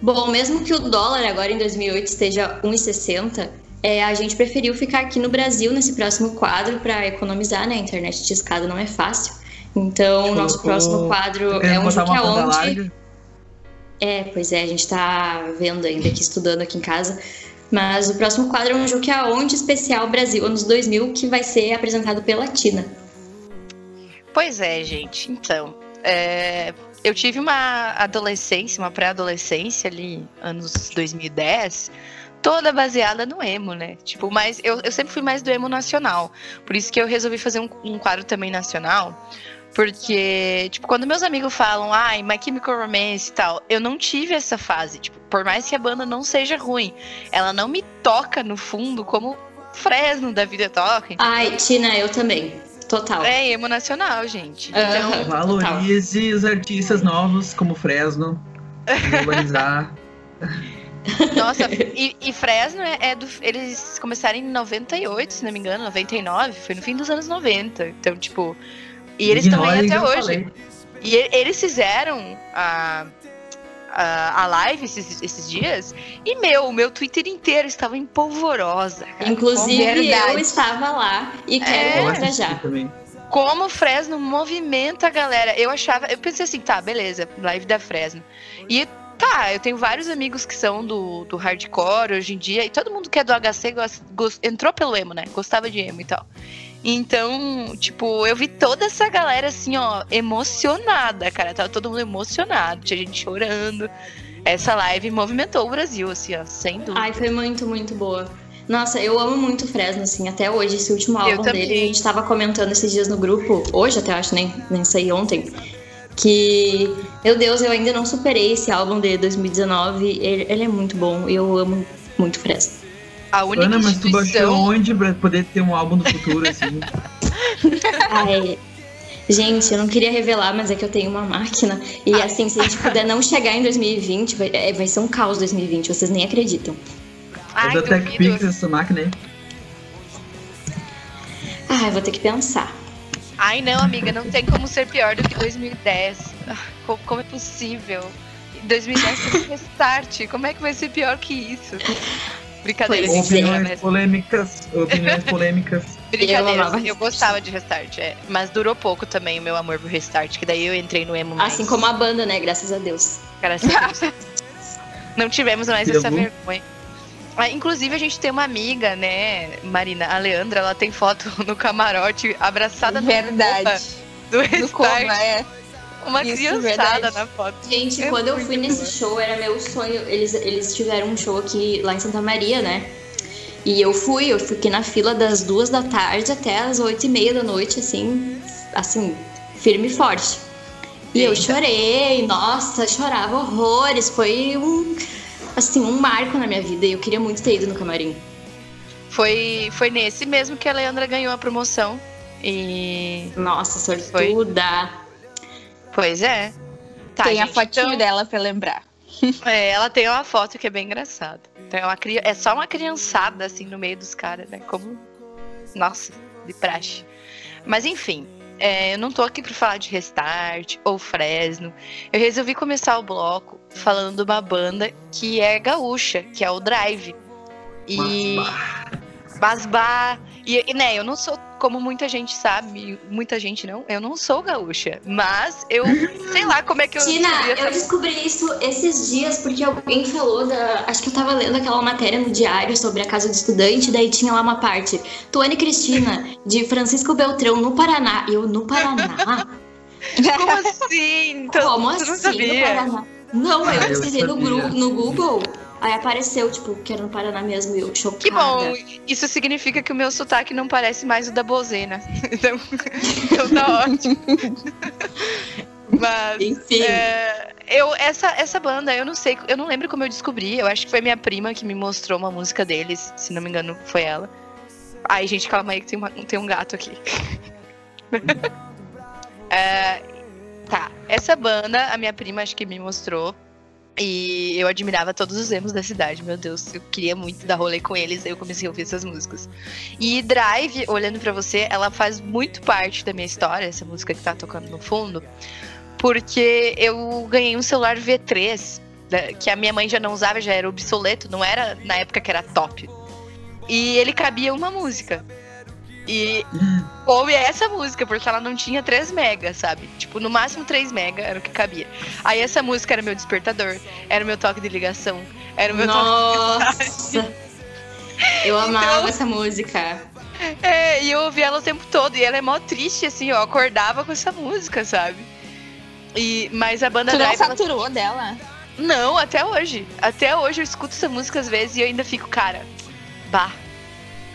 Bom, mesmo que o dólar agora em 2008 esteja 1,60, é, a gente preferiu ficar aqui no Brasil nesse próximo quadro para economizar, né? A internet de escada não é fácil. Então, o nosso Colocou- próximo quadro é um banda aonde. larga. É, pois é, a gente tá vendo ainda aqui, estudando aqui em casa. Mas o próximo quadro é um jogo que é aonde especial Brasil, anos 2000, que vai ser apresentado pela Tina. Pois é, gente. Então, é, eu tive uma adolescência, uma pré-adolescência ali, anos 2010, toda baseada no emo, né? Tipo, mas eu, eu sempre fui mais do emo nacional. Por isso que eu resolvi fazer um, um quadro também nacional. Porque, tipo, quando meus amigos falam, ai, My Chemical Romance e tal, eu não tive essa fase. Tipo, por mais que a banda não seja ruim, ela não me toca no fundo como Fresno da vida toca. Ai, Tina, eu também. Total. É emo nacional, gente. Aham. Então, Valorize os artistas novos como Fresno. Valorizar. Nossa, e, e Fresno é, é do. Eles começaram em 98, se não me engano, 99, foi no fim dos anos 90. Então, tipo. E eles estão aí até hoje. falei. E eles fizeram a, a, a live esses, esses dias. E, meu, o meu Twitter inteiro estava em polvorosa. cara. Inclusive, eu estava lá e quero É. Já. como o Fresno movimenta a galera. Eu achava, eu pensei assim, tá, beleza, live da Fresno. E tá, eu tenho vários amigos que são do, do hardcore hoje em dia, e todo mundo que é do HC gos- gos- entrou pelo emo, né? Gostava de emo e tal. Então, tipo, eu vi toda essa galera assim, ó, emocionada, cara. Tava todo mundo emocionado, tinha gente chorando. Essa live movimentou o Brasil, assim, ó, sem dúvida. Ai, foi muito, muito boa. Nossa, eu amo muito o Fresno, assim, até hoje, esse último álbum dele, a gente tava comentando esses dias no grupo, hoje até acho, nem, nem saí ontem, que, meu Deus, eu ainda não superei esse álbum de 2019, ele, ele é muito bom, eu amo muito Fresno. A única Ana, mas tu baixou onde pra poder ter um álbum no futuro, assim? Ai, gente, eu não queria revelar, mas é que eu tenho uma máquina, e assim, se a gente puder não chegar em 2020, vai, é, vai ser um caos 2020, vocês nem acreditam. Ai, é da. TechPix essa máquina aí. Ai, vou ter que pensar. Ai, não, amiga, não tem como ser pior do que 2010. Ah, co- Como é possível? 2010 foi um restart. Como é que vai ser pior que isso? Brincadeira, gente. Opiniões polêmicas. Opiniões polêmicas. Brincadeira, Eu eu, gostava de restart, é. Mas durou pouco também o meu amor por restart, que daí eu entrei no emo mais. Assim como a banda, né? Graças a Deus. Graças a Deus. Não tivemos mais essa vergonha. Ah, inclusive, a gente tem uma amiga, né, Marina, a Leandra, ela tem foto no camarote abraçada no Verdade. do Do restart. como, é. Uma Isso, criançada verdade. na foto. Gente, É quando eu fui nesse boa. show, era meu sonho. Eles, eles tiveram um show aqui lá em Santa Maria, né? E eu fui, eu fiquei na fila das duas da tarde até as oito e meia da noite, assim, assim, firme e forte. E eu chorei, nossa, chorava horrores. Foi um, assim, um marco na minha vida. E eu queria muito ter ido no camarim. Foi, foi nesse mesmo que a Leandra ganhou a promoção. E. Nossa, sortuda. Pois é. Tá, Tem a gente, fotinho então, dela pra lembrar. é, ela tem uma foto que é bem engraçada. Então é, uma, é só uma criançada, assim, no meio dos caras, né? Como. Nossa, de praxe. Mas enfim, é, eu não tô aqui pra falar de Restart ou Fresno. Eu resolvi começar o bloco falando de uma banda que é gaúcha, que é o Drive. E. Basbar. E, e, né, eu não sou, como muita gente sabe, muita gente não, eu não sou gaúcha. Mas eu sei lá como é que eu Tina, descobri essa eu descobri isso esses dias porque alguém falou da. Acho que eu tava lendo aquela matéria no diário sobre a casa do estudante, daí tinha lá uma parte. Tuane Cristina, de Francisco Beltrão, no Paraná. E eu, no Paraná? Como assim? Então, Como assim? não No sabia? Paraná? Não, aí Ah, eu eu pesquisei no, no Google, aí apareceu, tipo, que era no Paraná mesmo, e eu chocada. Que bom, isso significa que o meu sotaque não parece mais o da Bozena. Então, então tá ótimo. Mas Enfim, é, eu essa essa banda, eu não sei, eu não lembro como eu descobri. Eu acho que foi minha prima que me mostrou uma música deles, se não me engano, foi ela. Ai, gente, calma aí que tem, uma- tem um gato aqui. É, tá, essa banda, a minha prima acho que me mostrou. E eu admirava todos os emos da cidade, meu Deus. Eu queria muito dar rolê com eles, aí eu comecei a ouvir essas músicas. E Drive, olhando pra você, ela faz muito parte da minha história, essa música que tá tocando no fundo, porque eu ganhei um celular V3, da- que a minha mãe já não usava, já era obsoleto, não era na época que era top. E ele cabia uma música. E ouve essa música, porque ela não tinha 3 mega, sabe? Tipo, no máximo 3 mega era o que cabia. Aí essa música era meu despertador, era o meu toque de ligação, era o meu toque nossa. Eu amava Então- essa música. É, e eu ouvia ela o tempo todo. E ela é mó triste, assim, eu acordava com essa música, sabe? E, mas a banda Tu não Drive. ela- saturou dela? Não, até hoje. Até hoje eu escuto essa música às vezes e eu ainda fico, cara, bah,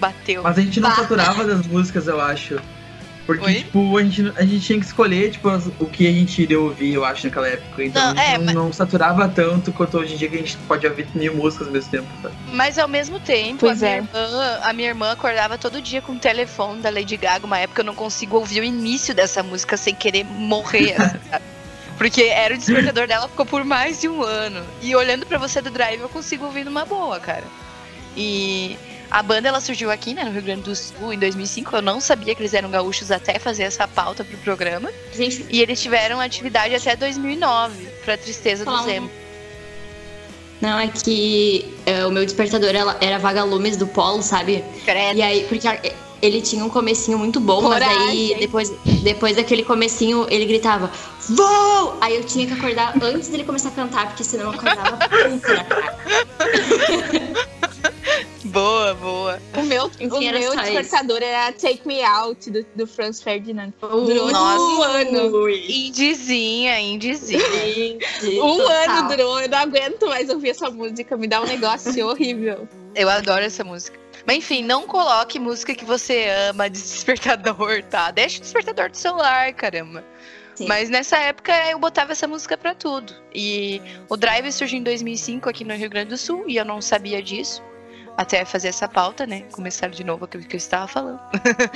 bateu. Mas a gente não saturava das músicas, eu acho. Porque, Oi? tipo, a gente, a gente tinha que escolher, tipo, as- o que a gente iria ouvir, eu acho, naquela época. Então Não, a gente é, não, mas- não saturava tanto quanto hoje em dia que a gente pode ouvir mil músicas ao mesmo tempo, sabe? Mas ao mesmo tempo, Pois a, minha é. irmã, a minha irmã acordava todo dia com o telefone da Lady Gaga. Uma época eu não consigo ouvir o início dessa música sem querer morrer. assim, sabe? Porque era o despertador dela, ficou por mais de um ano. E olhando pra você do Drive, eu consigo ouvir numa boa, cara. E a banda ela surgiu aqui, né, no Rio Grande do Sul, em 2005. Eu não sabia que eles eram gaúchos até fazer essa pauta pro programa. Gente, E eles tiveram atividade até 2009, pra tristeza do Zemo. não, é que é, o meu despertador ela, era vagalumes do Polo, sabe? Credo. E aí, porque ele tinha um comecinho muito bom, mas aí Coragem. depois, depois daquele comecinho ele gritava Vou! Aí eu tinha que acordar antes dele começar a cantar, porque senão eu acordava puta na cara. Boa, boa. O meu, Enfim, o era meu despertador era Take Me Out, do, do Franz Ferdinand. Durou Nossa. um ano. Indizinha, indizinha. Gente, Um total. ano durou, eu não aguento mais ouvir essa música, me dá um negócio horrível. Eu adoro essa música. Mas enfim, não coloque música que você ama de despertador, tá? Deixa o despertador do celular, caramba. Sim. Mas nessa época eu botava essa música pra tudo. E o Drive surgiu em 2005 aqui no Rio Grande do Sul e eu não sabia disso. Até fazer essa pauta, né? Começar de novo aquilo que eu estava falando.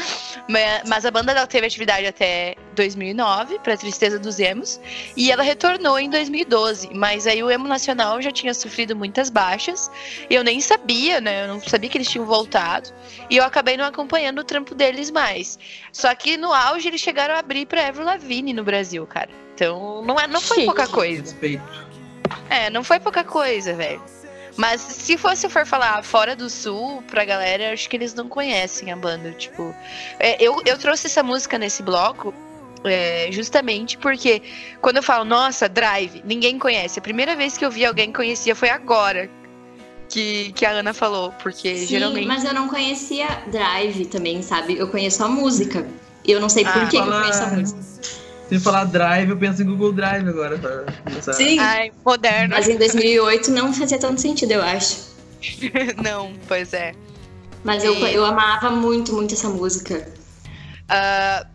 mas, a banda ela teve atividade até 2009, pra tristeza dos emos. E ela retornou em 2012. Mas aí o emo nacional já tinha sofrido muitas baixas. E eu nem sabia, né? Eu não sabia que eles tinham voltado. E eu acabei não acompanhando o trampo deles mais. Só que no auge eles chegaram a abrir pra Avril Lavigne no Brasil, cara. Então não, é, não foi Chique. pouca coisa. Respeito. É, não foi pouca coisa, velho. Mas se fosse for falar fora do sul, pra galera, acho que eles não conhecem a banda. Tipo, é, eu, eu trouxe essa música nesse bloco é, justamente porque quando eu falo, nossa, Drive, ninguém conhece. A primeira vez que eu vi alguém que conhecia foi agora que, que a Ana falou. Porque Sim, geralmente. mas eu não conhecia Drive também, sabe? Eu conheço a música. E eu não sei por Ah. que, que eu conheço a música. Se falar Drive, eu penso em Google Drive agora. Pra começar. Sim. Ai, moderno. Mas em 2008 não fazia tanto sentido, eu acho. não, pois é. Mas eu, E- eu amava muito, muito essa música. Ah,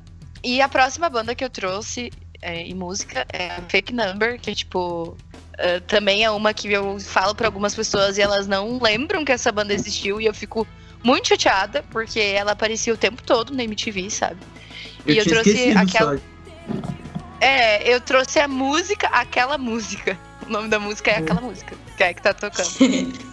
e a próxima banda que eu trouxe é, em música é a Fake Number, que tipo. ah, também é uma que eu falo pra algumas pessoas e elas não lembram que essa banda existiu e eu fico muito chateada porque ela aparecia o tempo todo na MTV, sabe? Eu e eu trouxe aquela- só. É, eu trouxe a música, aquela música. O nome da música é aquela música, que é a que tá tocando.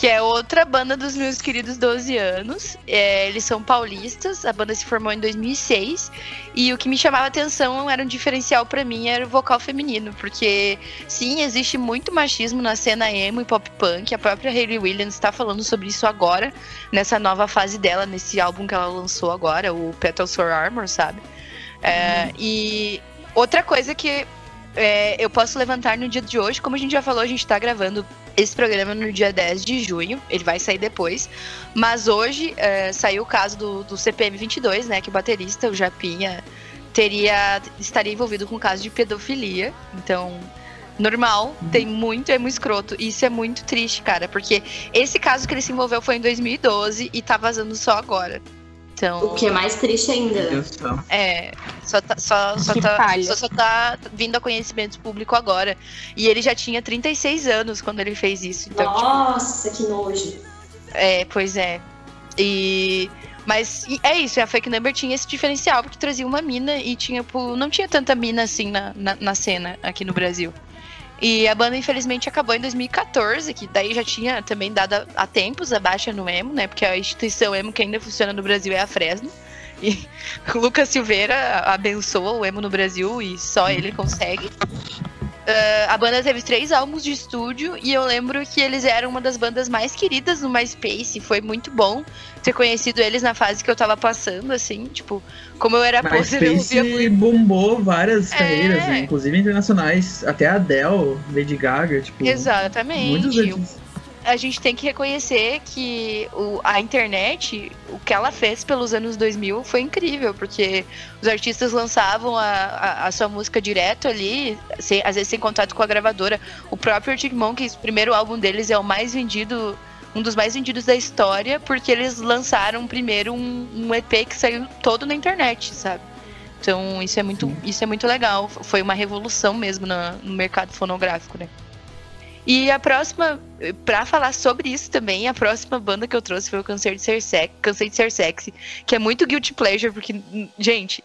que é outra banda dos meus queridos 12 anos. É, eles são paulistas, a banda se formou em 2006. E o que me chamava atenção era um diferencial pra mim, era o vocal feminino. Porque, sim, existe muito machismo na cena emo e pop punk. A própria Hayley Williams está falando sobre isso agora, nessa nova fase dela, nesse álbum que ela lançou agora, o Petal Sore Armor, sabe? É, E outra coisa que é, eu posso levantar no dia de hoje, como a gente já falou, a gente tá gravando esse programa no dia 10 de junho, ele vai sair depois. Mas hoje é, saiu o caso do, do CPM 22, né? Que o baterista, o Japinha, teria estaria envolvido com o caso de pedofilia. Então, normal, tem muito emo escroto. E isso é muito triste, cara, porque esse caso que ele se envolveu foi em 2012 e tá vazando só agora. Então, O que é mais triste ainda. É, só tá, só, só, Que tá, só, só tá vindo a conhecimento público agora. E ele já tinha 36 anos quando ele fez isso. Então, tipo, Nossa, que nojo. é, pois é. E. Mas e é isso, a Fake Number tinha esse diferencial, porque trazia uma mina e tinha, pô, não tinha tanta mina assim na, na, na cena aqui no Brasil. E a banda, infelizmente, acabou em 2014, que daí já tinha também dado a- há tempos a baixa no emo, né? Porque a instituição emo que ainda funciona no Brasil é a Fresno. E o Lucas Silveira abençoa o emo no Brasil e só ele consegue. Ah, a banda teve três álbuns de estúdio e eu lembro que eles eram uma das bandas mais queridas no MySpace. Foi muito bom ter conhecido eles na fase que eu tava passando, assim, tipo, como eu era poser, eu ouvia muito. bombou várias É. carreiras, né? Inclusive internacionais. Até a Adele, Lady Gaga, tipo. Exatamente. Muitos artistas. A gente tem que reconhecer que o, a internet, o que ela fez pelos anos 2000 foi incrível, porque os artistas lançavam a, a, a sua música direto ali, sem- às vezes sem contato com a gravadora. O próprio Arctic Monkeys, o primeiro álbum deles é o mais vendido, um dos mais vendidos da história, porque eles lançaram primeiro um, um EP que saiu todo na internet, sabe? Então isso é muito, isso é muito legal. Foi uma revolução mesmo na- no mercado fonográfico, né? E a próxima, pra falar sobre isso também, a próxima banda que eu trouxe foi o Cansei de Ser Sexy, Cansei de Ser Sexy, que é muito guilty pleasure, porque, gente,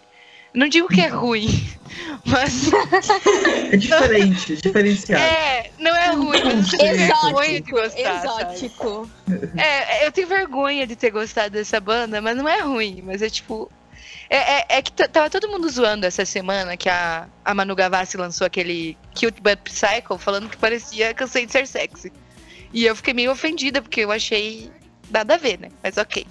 não digo que é ruim, mas É diferente, diferenciado. é, não é ruim, mas eu tenho vergonha de Exótico, gostar, sabe? exótico. É, eu tenho vergonha de ter gostado dessa banda, mas não é ruim, mas é tipo. É, é- é que tava todo mundo zoando essa semana que a, a Manu Gavassi lançou aquele Cute But Psycho falando que parecia Cansei de Ser Sexy. E eu fiquei meio ofendida, porque eu achei nada a ver, né? Mas ok.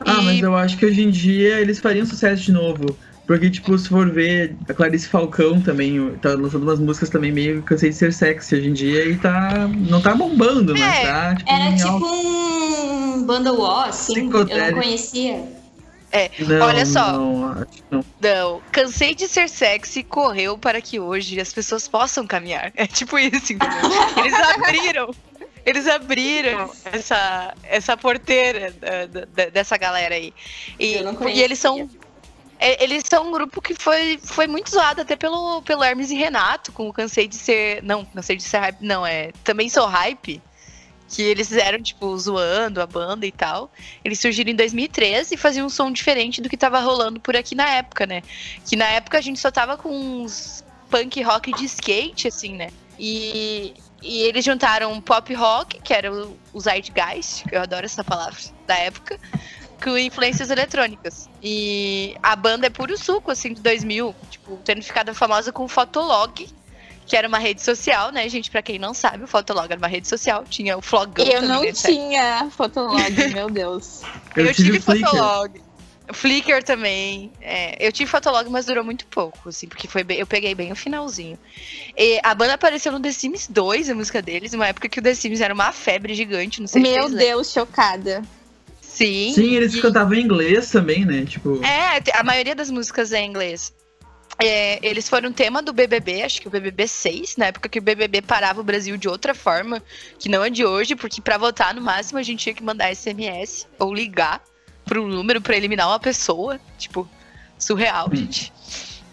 Ah, E- mas eu acho que hoje em dia eles fariam sucesso de novo. Porque, tipo, se for ver, a Clarice Falcão também tá lançando umas músicas também meio cansei de ser sexy hoje em dia e tá. Não tá bombando, mas É, tá. Tipo, Era tipo alta. um banda Wó, assim. Eu não conhecia. Não, olha só. Não, não. Não, cansei de ser sexy, correu para que hoje as pessoas possam caminhar. É tipo isso, entendeu? Eles abriram. Eles abriram essa, essa porteira da- da- dessa galera aí. E, Eu não porque eles são. é, Eles são um grupo que foi, foi muito zoado até pelo, pelo Hermes e Renato, com o Cansei de Ser. Não, Cansei de Ser Hype. Não, é. Também sou hype. Que eles fizeram, tipo, zoando a banda e tal. Eles surgiram em 2013 e faziam um som diferente do que tava rolando por aqui na época, né? Que na época a gente só tava com uns punk rock de skate, assim, né? E, e eles juntaram pop rock, que era o Zeitgeist, que eu adoro essa palavra, da época, com influências eletrônicas. E a banda é puro suco, assim, de 2000, tipo, tendo ficado famosa com o Fotolog, que era uma rede social, né, gente? Pra quem não sabe, o Fotolog era uma rede social, tinha o Flogão Eu também, não né? tinha fotolog, meu Deus. Eu, tive, Flickr. Fotolog. Flickr também. É, eu tive Fotolog, mas durou muito pouco, assim, porque foi bem- eu peguei bem o finalzinho. E a banda apareceu no The Sims 2, a música deles, uma época que o The Sims era uma febre gigante, não sei se Meu lembram. Deus, chocada. Sim. Sim, eles e- cantavam em inglês também, né? Tipo. É, a maioria das músicas é em inglês. É, eles foram tema do BBB, acho que o BBB 6, na época que o BBB parava o Brasil de outra forma, que não é de hoje, porque pra votar no máximo a gente tinha que mandar SMS ou ligar pro número pra eliminar uma pessoa, tipo, surreal, gente.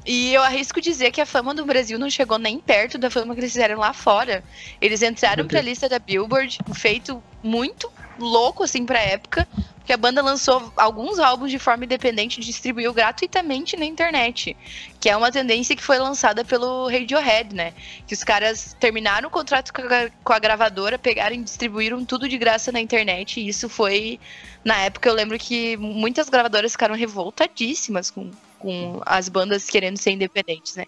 E eu arrisco dizer que a fama do Brasil não chegou nem perto da fama que eles fizeram lá fora. Eles entraram pra Deus. lista da Billboard, feito muito louco assim pra época, porque a banda lançou alguns álbuns de forma independente e distribuiu gratuitamente na internet, que é uma tendência que foi lançada pelo Radiohead, né? Que os caras terminaram o contrato com a, com a gravadora, pegaram e distribuíram tudo de graça na internet, e isso foi na época eu lembro que muitas gravadoras ficaram revoltadíssimas com, com as bandas querendo ser independentes, né?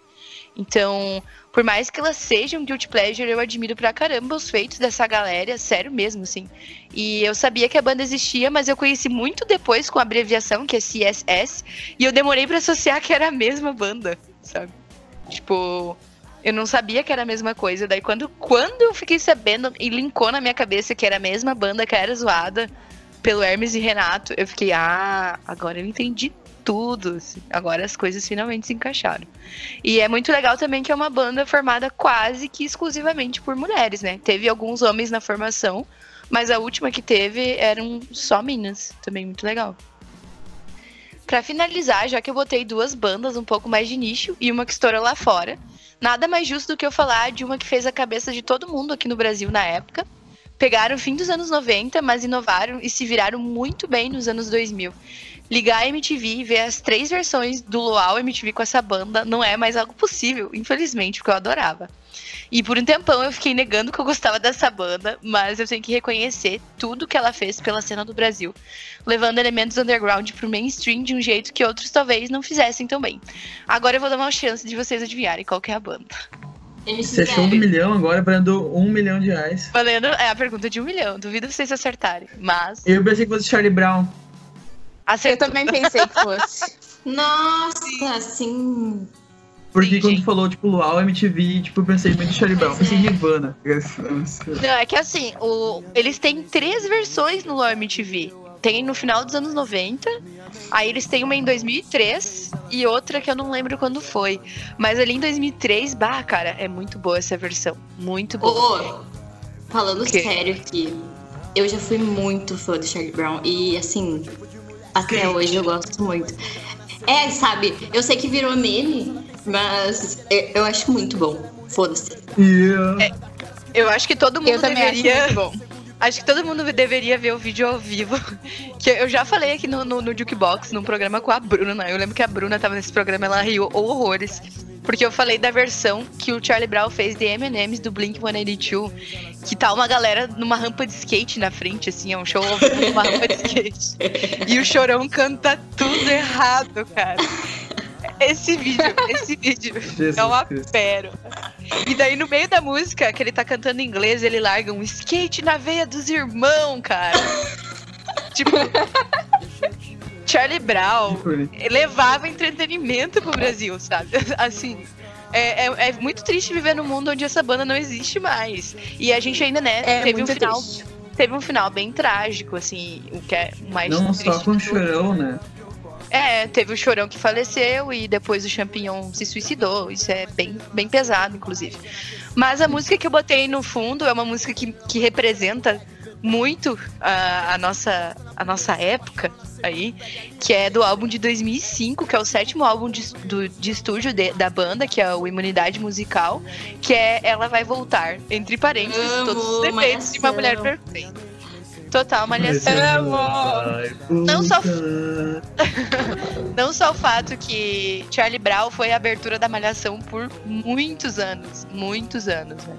Então, por mais que elas sejam guilty pleasure, eu admiro pra caramba os feitos dessa galera, sério mesmo, assim. E eu sabia que a banda existia, mas eu conheci muito depois com a abreviação, que é CSS, e eu demorei pra associar que era a mesma banda, sabe? Tipo, eu não sabia que era a mesma coisa. Daí quando, quando eu fiquei sabendo e linkou na minha cabeça que era a mesma banda que era zoada pelo Hermes e Renato, eu fiquei, ah, agora eu entendi tudo. assim. Agora as coisas finalmente se encaixaram. E é muito legal também que é uma banda formada quase que exclusivamente por mulheres, né? Teve alguns homens na formação, mas a última que teve eram só minas. Também muito legal. Pra finalizar, já que eu botei duas bandas um pouco mais de nicho e uma que estourou lá fora, nada mais justo do que eu falar de uma que fez a cabeça de todo mundo aqui no Brasil na época. Pegaram o fim dos anos 90, mas inovaram e se viraram muito bem nos anos 2000. Ligar a MTV e ver as três versões do Luau MTV com essa banda não é mais algo possível, infelizmente, porque eu adorava. E por um tempão eu fiquei negando que eu gostava dessa banda, mas eu tenho que reconhecer tudo que ela fez pela cena do Brasil, levando elementos underground pro mainstream de um jeito que outros talvez não fizessem tão bem. Agora eu vou dar uma chance de vocês adivinharem qual que é a banda. Você achou um milhão, agora valendo um milhão de reais. Valendo é a pergunta de um milhão, duvido vocês acertarem, mas Eu pensei que fosse Charlie Brown. Eu acertou. também pensei que fosse. Nossa, sim. Porque Sim, quando falou, tipo, Luau, MTV, tipo, eu pensei muito em Charlie Brown. Pensei em é. Nirvana. Não, é que assim, o, eles têm três versões no Luau MTV. Tem no final dos anos 90, aí eles têm uma em 2003 e outra que eu não lembro quando foi. Mas ali em 2003, bah, cara, é muito boa essa versão. Muito boa. Ô, falando sério aqui, eu já fui muito fã do Charlie Brown e assim, até hoje eu gosto muito. É, sabe, eu sei que virou meme, mas eu, acho muito bom. Foda-se. Yeah. Eu acho que todo mundo Eu também acho deveria. muito bom. Acho que todo mundo deveria ver o vídeo ao vivo. Que eu já falei aqui no, no, no Jukebox, num programa com a Bruna. Eu lembro que a Bruna tava nesse programa, ela riu horrores. Porque eu falei da versão que o Charlie Brown fez de M&M's do Blink-182. Que tá uma galera numa rampa de skate na frente, assim. É um show numa rampa de skate. E o Chorão canta tudo errado, cara. Esse vídeo, esse vídeo Jesus é uma pérola. E daí, no meio da música, que ele tá cantando em inglês, ele larga um skate na veia dos irmãos, cara. tipo. Charlie Brown levava entretenimento pro Brasil, sabe? Assim. É, é, é muito triste viver num mundo onde essa banda não existe mais. E a gente ainda, né, É teve um final. triste. Teve um final bem trágico, assim, o que é mais Não triste só com tudo. chorão, né? É, teve o Chorão que faleceu e depois o Champignon se suicidou. Isso é bem, bem pesado, inclusive. Mas a música que eu botei no fundo é uma música que, que representa muito a, a nossa, a nossa época aí, que é do álbum de 2005, que é o sétimo álbum de, do, de estúdio de- da banda, que é o Imunidade Musical, que é Ela Vai Voltar, entre parênteses, Amo, todos os defeitos de uma mulher perfeita. Total, malhação. Não só-. Não só o fato que Charlie Brown foi a abertura da Malhação por muitos anos. Muitos anos, né?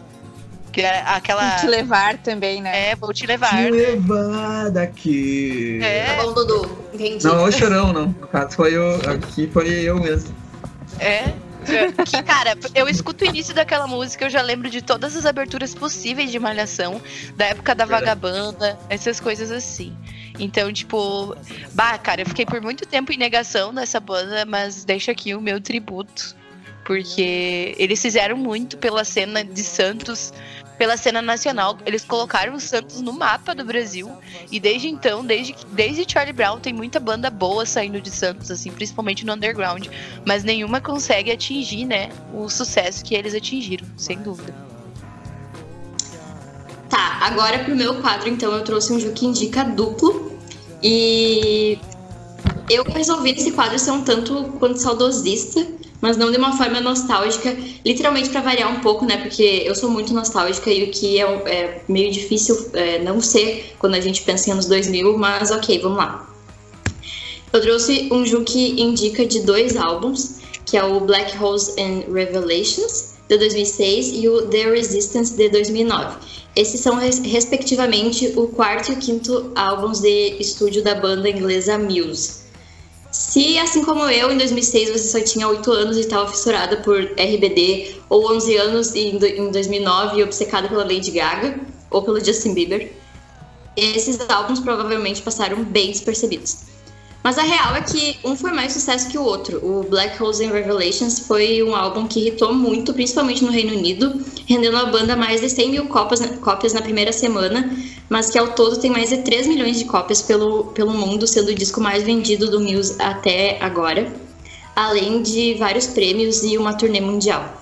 Que é aquela. Te levar também, né? É, vou te levar. Te levar daqui. Tá É, bom, Dudu. Entendi. Não, o chorão, não. No caso, foi eu. Aqui foi eu mesmo. é. Que, cara, eu escuto o início daquela música, eu já lembro de todas as aberturas possíveis de Malhação, da época da Verdade. Vagabanda, essas coisas assim. Então, tipo, bah, cara, eu fiquei por muito tempo em negação dessa banda, mas deixa aqui o meu tributo. Porque eles fizeram muito pela cena de Santos, pela cena nacional. Eles colocaram o Santos no mapa do Brasil. E desde então, desde, desde Charlie Brown, tem muita banda boa saindo de Santos, assim, principalmente no underground. Mas nenhuma consegue atingir, né, o sucesso que eles atingiram, sem dúvida. Tá, agora pro meu quadro, então, eu trouxe um Juque Indica duplo. E eu resolvi nesse quadro ser um tanto quanto saudosista, mas não de uma forma nostálgica, literalmente pra variar um pouco, né? Porque eu sou muito nostálgica e o que é, é meio difícil é, não ser quando a gente pensa em anos 2000, mas ok, vamos lá. Eu trouxe um Juque Indica de dois álbuns, que é o Black Holes and Revelations, de 2006, e o The Resistance, de 2009. Esses são, res- respectivamente, o quarto e o quinto álbuns de estúdio da banda inglesa Muse. Se, assim como eu, em 2006 você só tinha 8 anos e estava fissurada por RBD, ou 11 anos e em do- em 2009 obcecada pela Lady Gaga, ou pelo Justin Bieber, esses álbuns provavelmente passaram bem despercebidos. Mas a real é que um foi mais sucesso que o outro. O Black Holes and Revelations foi um álbum que irritou muito, principalmente no Reino Unido, rendendo à banda mais de 100 mil cópias, cópias na primeira semana, mas que ao todo tem mais de 3 milhões de cópias pelo, pelo mundo, sendo o disco mais vendido do Muse até agora, além de vários prêmios e uma turnê mundial.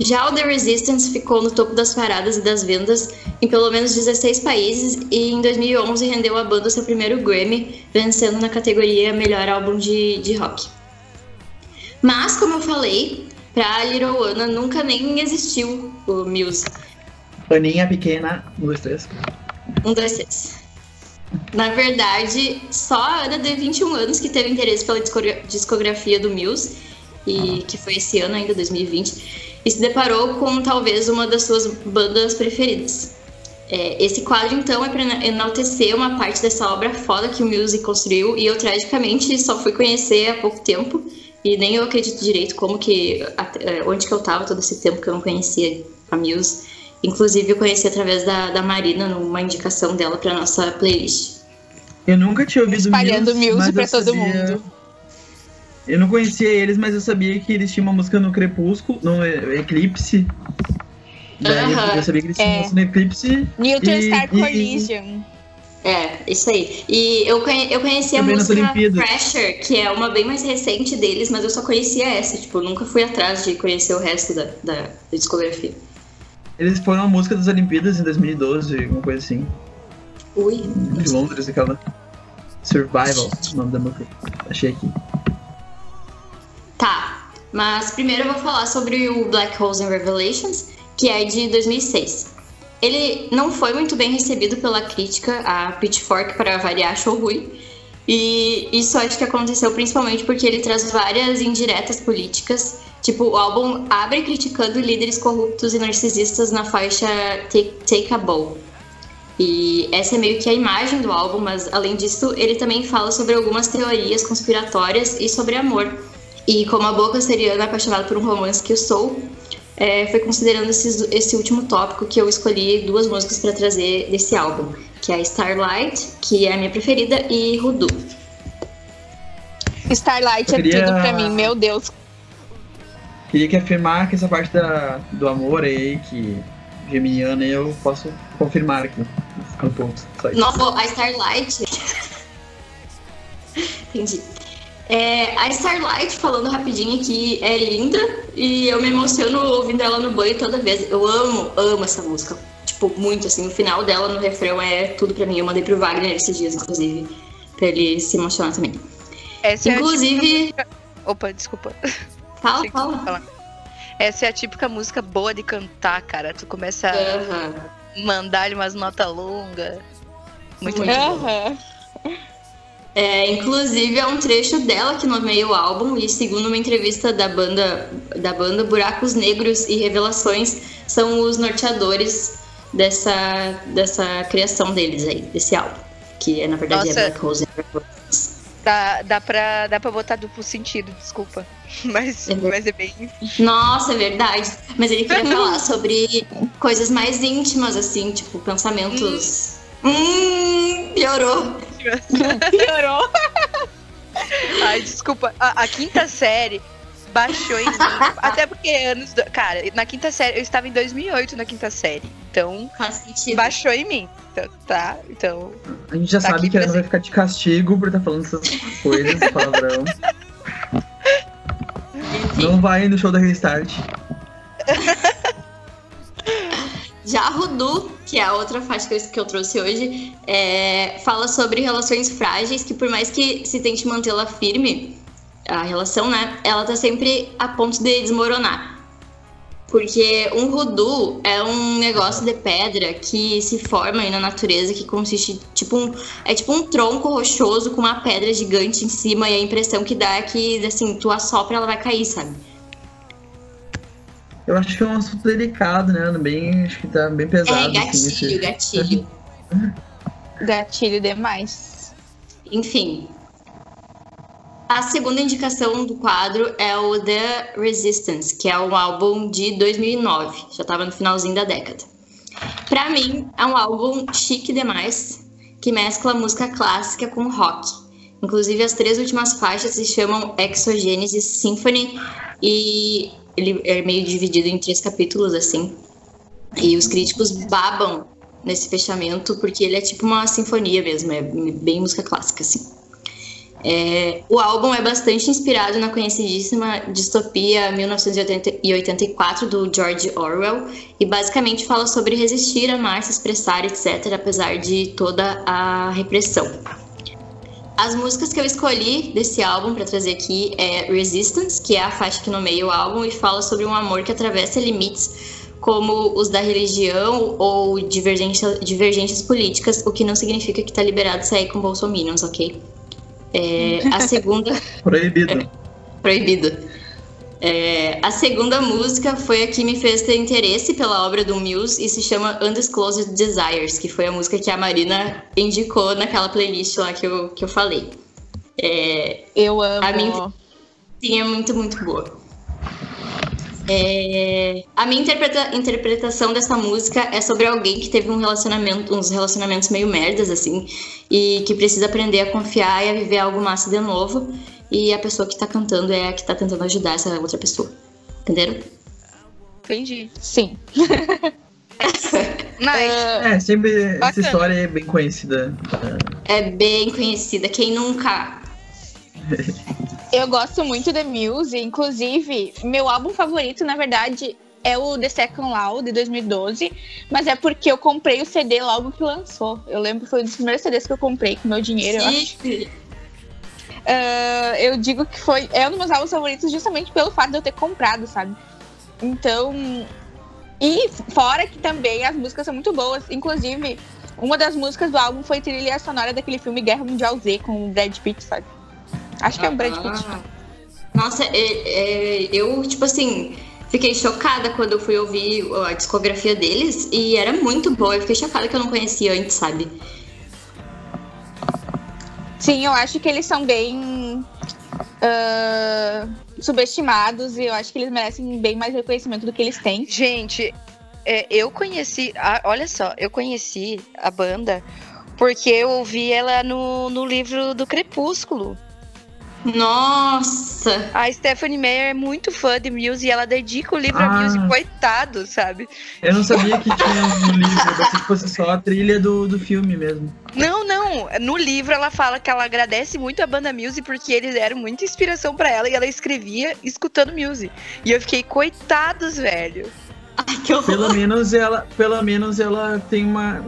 Já o The Resistance ficou no topo das paradas e das vendas em pelo menos 16 países e em 2011 rendeu à banda seu primeiro Grammy, vencendo na categoria Melhor Álbum de, de Rock. Mas, como eu falei, pra Little Anna nunca nem existiu o Muse. Aninha pequena, um, dois, três. Um, dois, três. Na verdade, só a Ana de 21 anos que teve interesse pela discogra- discografia do Muse, e que foi esse ano ainda, 2020, e se deparou com talvez uma das suas bandas preferidas. É, esse quadro, então, é para enaltecer uma parte dessa obra foda que o Muse construiu, e eu, tragicamente, só fui conhecer há pouco tempo, e nem eu acredito direito como que, é, onde que eu tava todo esse tempo que eu não conhecia a Muse. Inclusive, eu conheci através da, da Marina, numa indicação dela para nossa playlist. Eu nunca tinha ouvido Espalhando Muse mas eu pra todo sabia- mundo. Eu não conhecia eles, mas eu sabia que eles tinham uma música no Crepúsculo, no Eclipse. Daí Aham. eu sabia que eles tinham É. uma música no Eclipse. Neutron E- Star e- Collision. É, isso aí. E eu, conhe- eu conheci a Também música. Pressure, que é uma bem mais recente deles, mas eu só conhecia essa. Tipo, eu nunca fui atrás de conhecer o resto da, da, da discografia. Eles foram a música das Olimpíadas em 2012, alguma coisa assim. Ui. De Londres, aquela. Survival, o nome da música. Achei aqui. Tá, mas primeiro eu vou falar sobre o Black Holes and Revelations, que é de 2006. Ele não foi muito bem recebido pela crítica, a Pitchfork, para variar, achou ruim. E isso acho que aconteceu principalmente porque ele traz várias indiretas políticas. Tipo, o álbum abre criticando líderes corruptos e narcisistas na faixa Take, Take a Bow. E essa é meio que a imagem do álbum, mas além disso, ele também fala sobre algumas teorias conspiratórias e sobre amor. E como a boca seriana apaixonada por um romance que eu sou, é, foi considerando esses- esse último tópico que eu escolhi duas músicas para trazer desse álbum, que é Starlight, que é a minha preferida, e Rudu. Starlight Eu é queria- tudo pra mim, meu Deus. Queria que afirmar que essa parte da, do amor aí, que geminiana, eu posso confirmar aqui. No ponto. Só isso. Nossa, a Starlight. Entendi. É, a Starlight, falando rapidinho aqui, é linda e eu me emociono ouvindo ela no banho toda vez. Eu amo, amo essa música. Tipo, muito assim. O final dela no refrão é tudo pra mim. Eu mandei pro Wagner esses dias, inclusive, pra ele se emocionar também. Essa é Inclusive. típica- Opa, desculpa. Fala, fala. Essa é a típica música boa de cantar, cara. Tu começa Aham. a mandar-lhe umas notas longas. Muito, Muito bom. É, inclusive é um trecho dela que nomeia o álbum e segundo uma entrevista da banda da banda Buracos Negros e Revelações são os norteadores dessa dessa criação deles aí desse álbum que é na verdade Nossa. é Black Rose and Revelations. Dá, dá, pra, dá pra botar duplo sentido, desculpa. Mas, É mas é bem. Nossa, é verdade. Mas ele queria falar sobre coisas mais íntimas assim, tipo pensamentos. Hum, piorou. Piorou. Ai, desculpa. A, a quinta série baixou em mim. Até porque anos. do- Cara, na quinta série. Eu estava em 2008 na quinta série. Então, Faz sentido. baixou em mim. Então, tá? Então. A gente já Tá sabe que a Ana presente. vai ficar de castigo por estar falando essas coisas, palavrão. Enfim. Não vai no show da Restart. Já Rudu, que é a outra faixa que eu, que eu trouxe hoje, é, fala sobre relações frágeis, que por mais que se tente mantê-la firme, a relação, né, ela tá sempre a ponto de desmoronar. Porque um rudu é um negócio de pedra que se forma aí na natureza, que consiste tipo um, é tipo um tronco rochoso com uma pedra gigante em cima e a impressão que dá é que assim, tu assopra ela vai cair, sabe? Eu acho que é um assunto delicado, né? Bem, acho que tá bem pesado. É assim, gatilho, esse- gatilho. Gatilho demais. Enfim. A segunda indicação do quadro é o The Resistance, que é um álbum de 2009, já estava no finalzinho da década. Pra mim, é um álbum chique demais, que mescla música clássica com rock. Inclusive, as três últimas faixas se chamam Exogenesis Symphony e ele é meio dividido em três capítulos, assim. E os críticos babam nesse fechamento porque ele é tipo uma sinfonia mesmo, é bem música clássica, assim. É, o álbum é bastante inspirado na conhecidíssima distopia 1984 do George Orwell e basicamente fala sobre resistir, amar, se expressar, etc., apesar de toda a repressão. As músicas que eu escolhi desse álbum para trazer aqui é Resistance, que é a faixa que nomeia o álbum e fala sobre um amor que atravessa limites como os da religião ou divergência, divergências políticas, o que não significa que tá liberado sair com bolsominions, ok? É, a segunda. Proibido. Proibido. É, a segunda música foi a que me fez ter interesse pela obra do Muse e se chama Undisclosed Desires, que foi a música que a Marina indicou naquela playlist lá que eu, que eu falei. É, Eu amo. A minha- sim, é muito, muito boa. É, a minha interpreta- interpretação dessa música é sobre alguém que teve um relacionamento, uns relacionamentos meio merdas, assim, e que precisa aprender a confiar e a viver algo massa de novo. E a pessoa que tá cantando é a que tá tentando ajudar essa outra pessoa. Entenderam? Entendi. Sim. Nice. É, sempre essa Bacana. história é bem conhecida. É bem conhecida. Quem nunca? Eu gosto muito de Muse, inclusive, meu álbum favorito, na verdade, é o The Second Law, de 2012, mas é porque eu comprei o CD logo que lançou. Eu lembro que foi um dos primeiros CDs que eu comprei com meu dinheiro, eu acho. Sim. Ah, eu digo que foi é um dos meus álbuns favoritos justamente pelo fato de eu ter comprado, sabe? Então. E fora que também as músicas são muito boas. Inclusive, uma das músicas do álbum foi trilha sonora daquele filme Guerra Mundial Z com o Brad Pitt, sabe? Acho que é o Brad Pitt. Ah. Nossa, é- é, eu, tipo assim, fiquei chocada quando eu fui ouvir a discografia deles e era muito boa. Eu fiquei chocada que eu não conhecia antes, sabe? Sim, eu acho que eles são bem ah, subestimados e eu acho que eles merecem bem mais reconhecimento do que eles têm. Gente, é, eu conheci. ah, olha só, eu conheci a banda porque eu ouvi ela no, no livro do Crepúsculo. Nossa! A Stephanie Meyer é muito fã de Muse e ela dedica o livro a Ah. Muse, coitado, sabe? Eu não sabia que tinha no livro, pensei que fosse só a trilha do, do filme mesmo. Não, não. No livro ela fala que ela agradece muito a banda Muse porque eles eram muita inspiração pra ela e ela escrevia escutando Muse. E eu fiquei, coitados, velho. Ai, que horror! Pelo menos ela, pelo menos ela tem uma,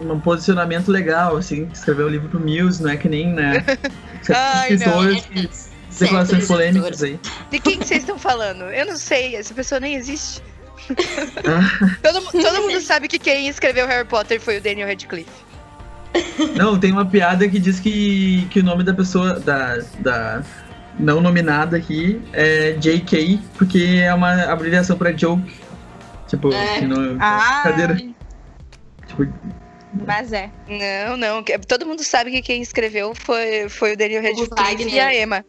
um posicionamento legal, assim, escreveu o livro pro Muse, não é que nem, né? não. escritores que declarações polêmicas aí. De quem que vocês estão falando? Eu não sei, essa pessoa nem existe. Todo, todo mundo sabe que quem escreveu Harry Potter foi o Daniel Radcliffe. Não, tem uma piada que diz que, que o nome da pessoa, da, da não nominada aqui, é JK, porque é uma abreviação pra joke. Tipo, É. que no, Ah, brincadeira. Tipo, mas é. Não, não. que- Todo mundo sabe que quem escreveu foi, foi o Daniel Radcliffe Wagner. e a Emma.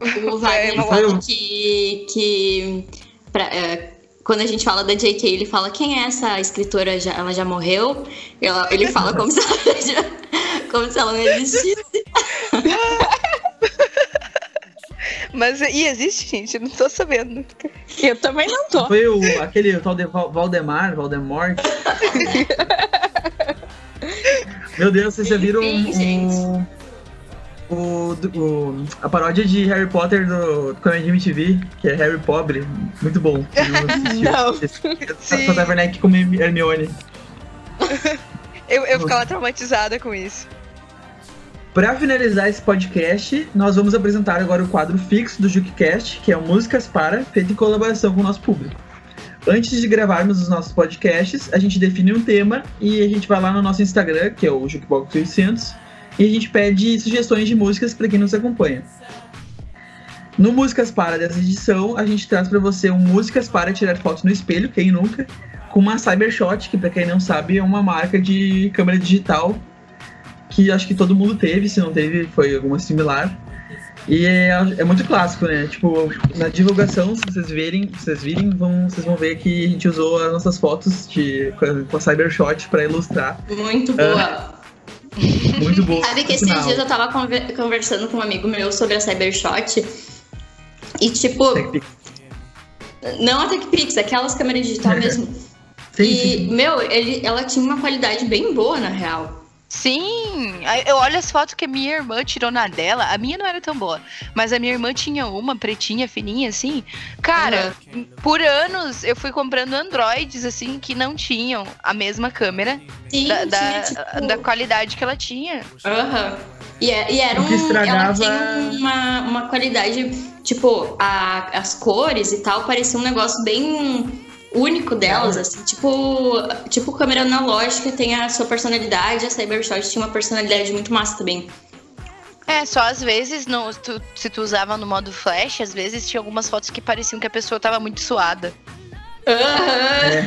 O Wagner fala que. que pra- é, quando a gente fala da JK, ele fala quem é essa escritora? Já, ela já morreu? Ela- ele fala como se ela já- como se ela não existisse. Mas e existe, gente? Eu não tô sabendo. Eu também não tô. foi o, aquele tal de Val- Valdemar, Valdemort. Meu Deus, vocês já viram Enfim, o, o, a paródia de Harry Potter do, Comedy MTV, que é Harry Pobre? Muito bom. Não. Sim. Tata Werneck como Hermione. Eu, eu ficava traumatizada com isso. Para finalizar esse podcast, nós vamos apresentar agora o quadro fixo do JukeCast, que é o Músicas Para, feito em colaboração com o nosso público. Antes de gravarmos os nossos podcasts, a gente define um tema e a gente vai lá no nosso Instagram, que é o Jukebox 800, e a gente pede sugestões de músicas para quem nos acompanha. No Músicas Para dessa edição, a gente traz para você um Músicas para tirar fotos no espelho, quem nunca, com uma Cybershot, que para quem não sabe é uma marca de câmera digital que acho que todo mundo teve, se não teve, foi alguma similar. E é, é muito clássico, né? Tipo, na divulgação, se vocês verem, se vocês virem, vão, vocês vão ver que a gente usou as nossas fotos de, com a, Cybershot para ilustrar. Muito boa. Muito boa. Sabe que esses dias eu tava conver- conversando com um amigo meu sobre a Cybershot. E tipo, TechPix. não a TechPix, aquelas câmeras digital mesmo. Sim, e, sim. meu, ele, ela tinha uma qualidade bem boa, na real. Sim, eu olho as fotos que a minha irmã tirou na dela. A minha não era tão boa, mas a minha irmã tinha uma pretinha, fininha, assim. Cara, por anos eu fui comprando Androids, assim, que não tinham a mesma câmera Sim, da, tinha, da, tipo... da qualidade que ela tinha. Aham. E, é- e era um. Ela estragava- tinha uma, uma qualidade, tipo, a- as cores e tal, parecia um negócio bem único delas, assim. Tipo, tipo câmera analógica tem a sua personalidade, a Cybershot tinha uma personalidade muito massa também. É, só às vezes, no, tu- se tu usava no modo flash, às vezes tinha algumas fotos que pareciam que a pessoa tava muito suada. Aham. É.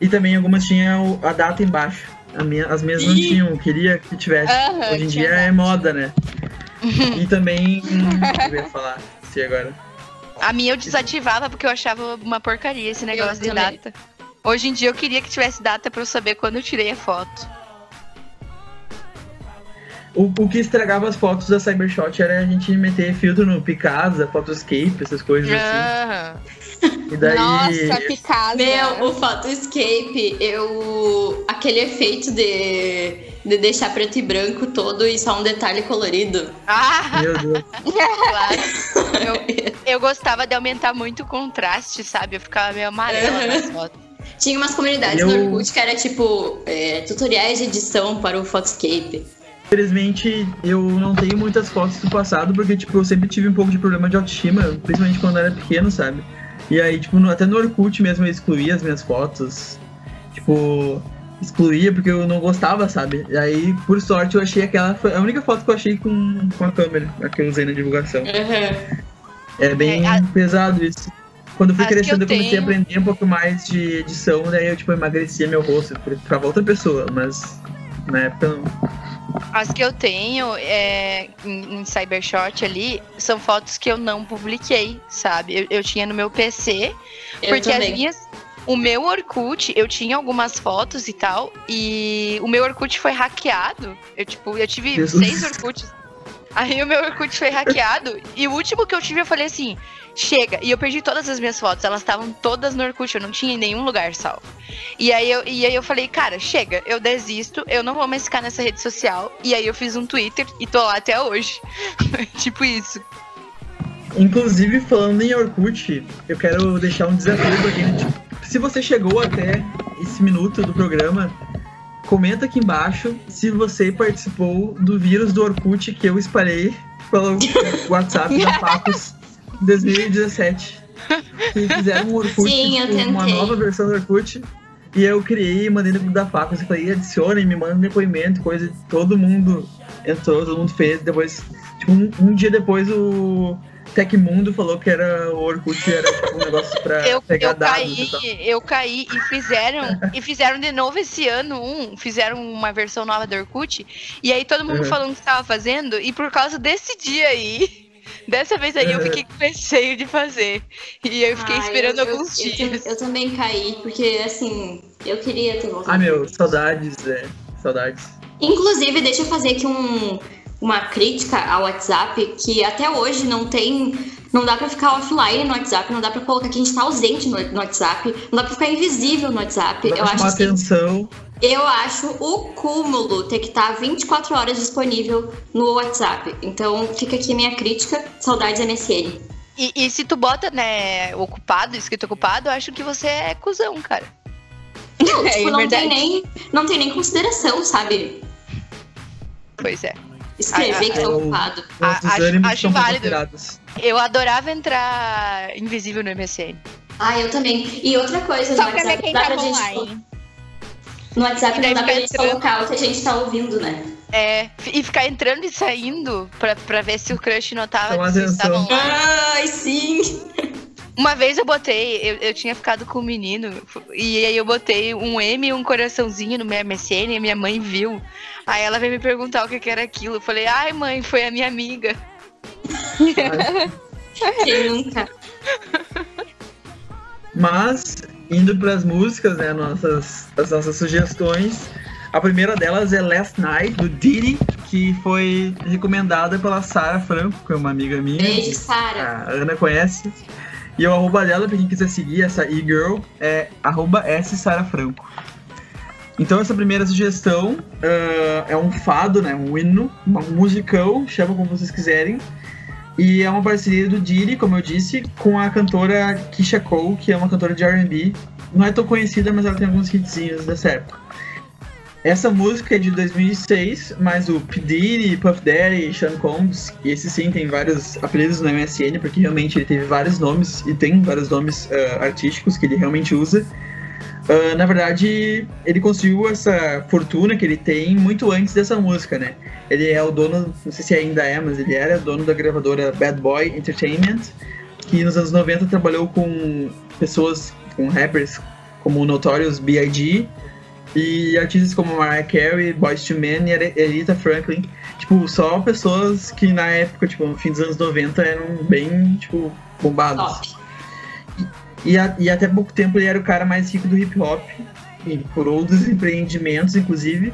E também algumas tinham a data embaixo. A minha- as minhas não tinham, eu queria que tivesse. Aham, Hoje em dia é moda, né? e também. hum, eu ia falar, se agora. A minha eu desativava porque eu achava uma porcaria esse negócio de também. data. Hoje em dia eu queria que tivesse data pra eu saber quando eu tirei a foto. O, o que estragava as fotos da Cybershot era a gente meter filtro no Picasa, Photoscape, essas coisas assim. Aham. E daí. Nossa, Picasa. Meu, o Photoscape, eu. aquele efeito de, de deixar preto e branco todo e só um detalhe colorido. Ah, Meu Deus. claro. Eu, eu gostava de aumentar muito o contraste, sabe? Eu ficava meio amarela nas fotos. Tinha umas comunidades Eu- no Orkut que era tipo é, tutoriais de edição para o Photoscape. Infelizmente, eu não tenho muitas fotos do passado, porque, tipo, eu sempre tive um pouco de problema de autoestima, principalmente quando eu era pequeno, sabe? E aí, tipo, no- até no Orkut mesmo eu excluía as minhas fotos. Tipo, excluía porque eu não gostava, sabe? E aí, por sorte, eu achei aquela. Foi a única foto que eu achei com, com a câmera, a que eu usei na divulgação. É bem É, a- pesado isso. Quando eu fui que crescendo, eu eu comecei a tenho- aprender um pouco mais de edição, daí eu, tipo, emagrecia meu rosto, eu ficava outra pessoa, mas na época não. As que eu tenho é, em, em Cybershot ali são fotos que eu não publiquei, sabe? Eu, eu tinha no meu PC, Eu porque as também. minhas. O meu Orkut, eu tinha algumas fotos e tal, e o meu Orkut foi hackeado. Eu, tipo, eu tive Jesus. seis Orkuts. Aí o meu Orkut foi hackeado, e o último que eu tive, eu falei assim: chega. E eu perdi todas as minhas fotos, elas estavam todas no Orkut, eu não tinha em nenhum lugar salvo. E aí, eu, e aí eu falei, cara, chega, eu desisto, eu não vou mais ficar nessa rede social. E aí eu fiz um Twitter e tô lá até hoje. tipo isso. Inclusive, falando em Orkut, eu quero deixar um desafio pra quem. tipo, se você chegou até esse minuto do programa, comenta aqui embaixo se você participou do vírus do Orkut que eu espalhei pelo WhatsApp da Pacos em 2017. Que fizeram um Orkut, Sim, eu tipo, uma nova versão do Orkut. E eu criei e mandei no grupo da Pacos e falei, adicionem, me mandem depoimento, coisa. Todo mundo entrou, todo mundo fez. Depois, tipo, um, um dia depois o Tecmundo falou que era o Orkut era tipo, um negócio pra Eu, pegar eu dados caí, e eu caí e fizeram, e fizeram de novo esse ano um, fizeram uma versão nova do Orkut, e aí todo mundo Uhum. falando que tava fazendo, e por causa desse dia aí, dessa vez aí eu Uhum. fiquei com receio de fazer. E eu fiquei Ai, esperando eu- eu- alguns eu, dias. eu também caí, porque assim, eu queria ter voltado. Ah, meu, saudades, é. Saudades. Inclusive, deixa eu fazer aqui um, uma crítica ao WhatsApp, que até hoje não tem. Não dá pra ficar offline no WhatsApp, não dá pra colocar que a gente tá ausente no, no WhatsApp, não dá pra ficar invisível no WhatsApp. Pra Eu acho, atenção. eu acho o cúmulo ter que estar 24 horas disponível no WhatsApp. Então fica aqui minha crítica, saudades MSN. E, e se tu bota, né, ocupado, escrito ocupado, eu acho que você é cuzão, cara. Não, É, tipo, é não, verdade. tem nem, não tem nem consideração, sabe? Pois é. Escrever Ah, que tá ah, ocupado. Acho- válido. Eu adorava entrar invisível no MSN. Ah, eu também. E outra coisa, Só no pra ver WhatsApp quem dá tá pra gente. online. No WhatsApp não dá pra gente entrando. colocar o que a gente tá ouvindo, né? É, e ficar entrando e saindo pra, pra ver se o crush notava Chama que estavam lá. Ai, sim! Uma vez eu botei, eu, eu tinha ficado com um menino, e aí eu botei um M e um coraçãozinho no meu MSN e a minha mãe viu. Aí ela veio me perguntar o que, que era aquilo. Eu falei, ai mãe, foi a minha amiga. Quem nunca? Mas, indo pras músicas, né, nossas, as nossas sugestões, A primeira delas é Last Night, do Diddy, que foi recomendada pela Sara Franco, que é uma amiga minha. Beijo, Sara. A Ana conhece. E o arroba dela, pra quem quiser seguir, essa e-girl, é arroba S Sara Franco. Então essa primeira sugestão ah, é um fado, né? Um hino, um musicão, chama como vocês quiserem. E é uma parceria do Diddy, como eu disse, com a cantora Kisha Cole, que é uma cantora de R&B. Não é tão conhecida, mas ela tem alguns hitzinhos dessa época. Essa música é de 2006, mas o P. Diddy, Puff Daddy, Sean Combs, e esse sim tem vários apelidos no MSN, porque realmente ele teve vários nomes, e tem vários nomes ah, artísticos que ele realmente usa. Ah, na verdade, ele conseguiu essa fortuna que ele tem muito antes dessa música, né? Ele é o dono, não sei se ainda é, mas ele era dono da gravadora Bad Boy Entertainment, que nos anos 90 trabalhou com pessoas, com rappers como Notorious B.I.G. e artistas como Mariah Carey, Boyz II Men e Aretha Franklin. Tipo, só pessoas que na época, tipo, no fim dos anos 90 eram bem, tipo, bombados. Top. E, a- e até pouco tempo ele era o cara mais rico do hip hop, por outros empreendimentos, inclusive.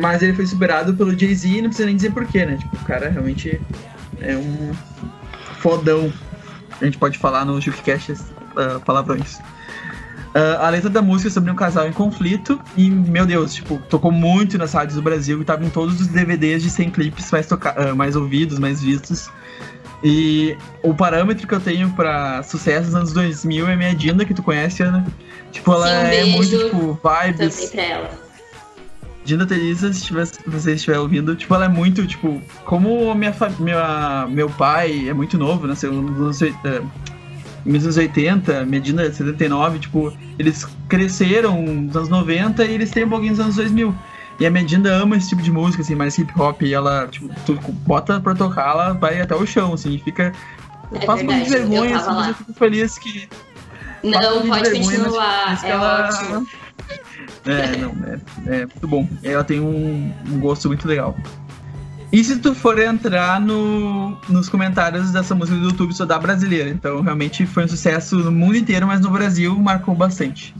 Mas ele foi superado pelo Jay-Z e não precisa nem dizer porquê, né? Tipo, o cara realmente é um fodão. A gente pode falar no Jukecast uh, palavrões. Ah, a letra da música é sobre um casal em conflito e, meu Deus, tipo, tocou muito nas rádios do Brasil e tava em todos os DVDs de 100 clipes mais, toca ah, mais ouvidos, mais vistos. E o parâmetro que eu tenho pra sucesso dos anos 2000 é minha Dinda, que tu conhece, Ana. Tipo, ela Sim, um é muito, tipo, vibes. Também pra ela. Dinda Teresa, se tiver- se você estiver ouvindo, tipo, ela é muito, tipo, como minha, minha, meu pai é muito novo, nasceu nos anos, oit- eh, nos anos 80, Medina é 79, tipo, eles cresceram nos anos 90 e eles têm um pouquinho nos anos 2000. E a Medina ama esse tipo de música, assim, mais hip hop, e ela, tipo, tu bota pra tocar, ela vai até o chão, assim, e fica. É Passa um pouco de vergonha, assim, mas eu fico feliz que. um Não, pode vergonha, mas continuar. feliz que É ela- ótimo. É, não, é, é muito bom. Ela tem um, um gosto muito legal. E se tu for entrar no, nos comentários dessa música do YouTube, só dá brasileira. Então, realmente foi um sucesso no mundo inteiro, mas no Brasil marcou bastante.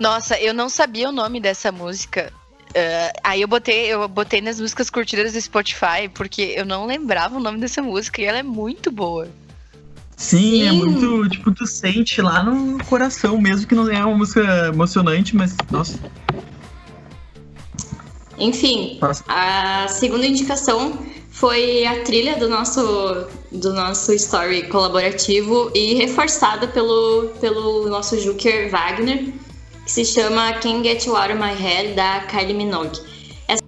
Nossa, eu não sabia o nome dessa música. Eh, aí eu botei, eu botei nas músicas curtidas do Spotify, porque eu não lembrava o nome dessa música e ela é muito boa. Sim, é Sim. muito, tipo, tu sente lá no coração, mesmo que não é uma música emocionante, mas, nossa, Enfim, passa. a segunda indicação foi a trilha do nosso, do nosso story colaborativo e reforçada pelo, pelo nosso Juker Wagner, que se chama Can't Get You Out of My Head, da Kylie Minogue. Essa,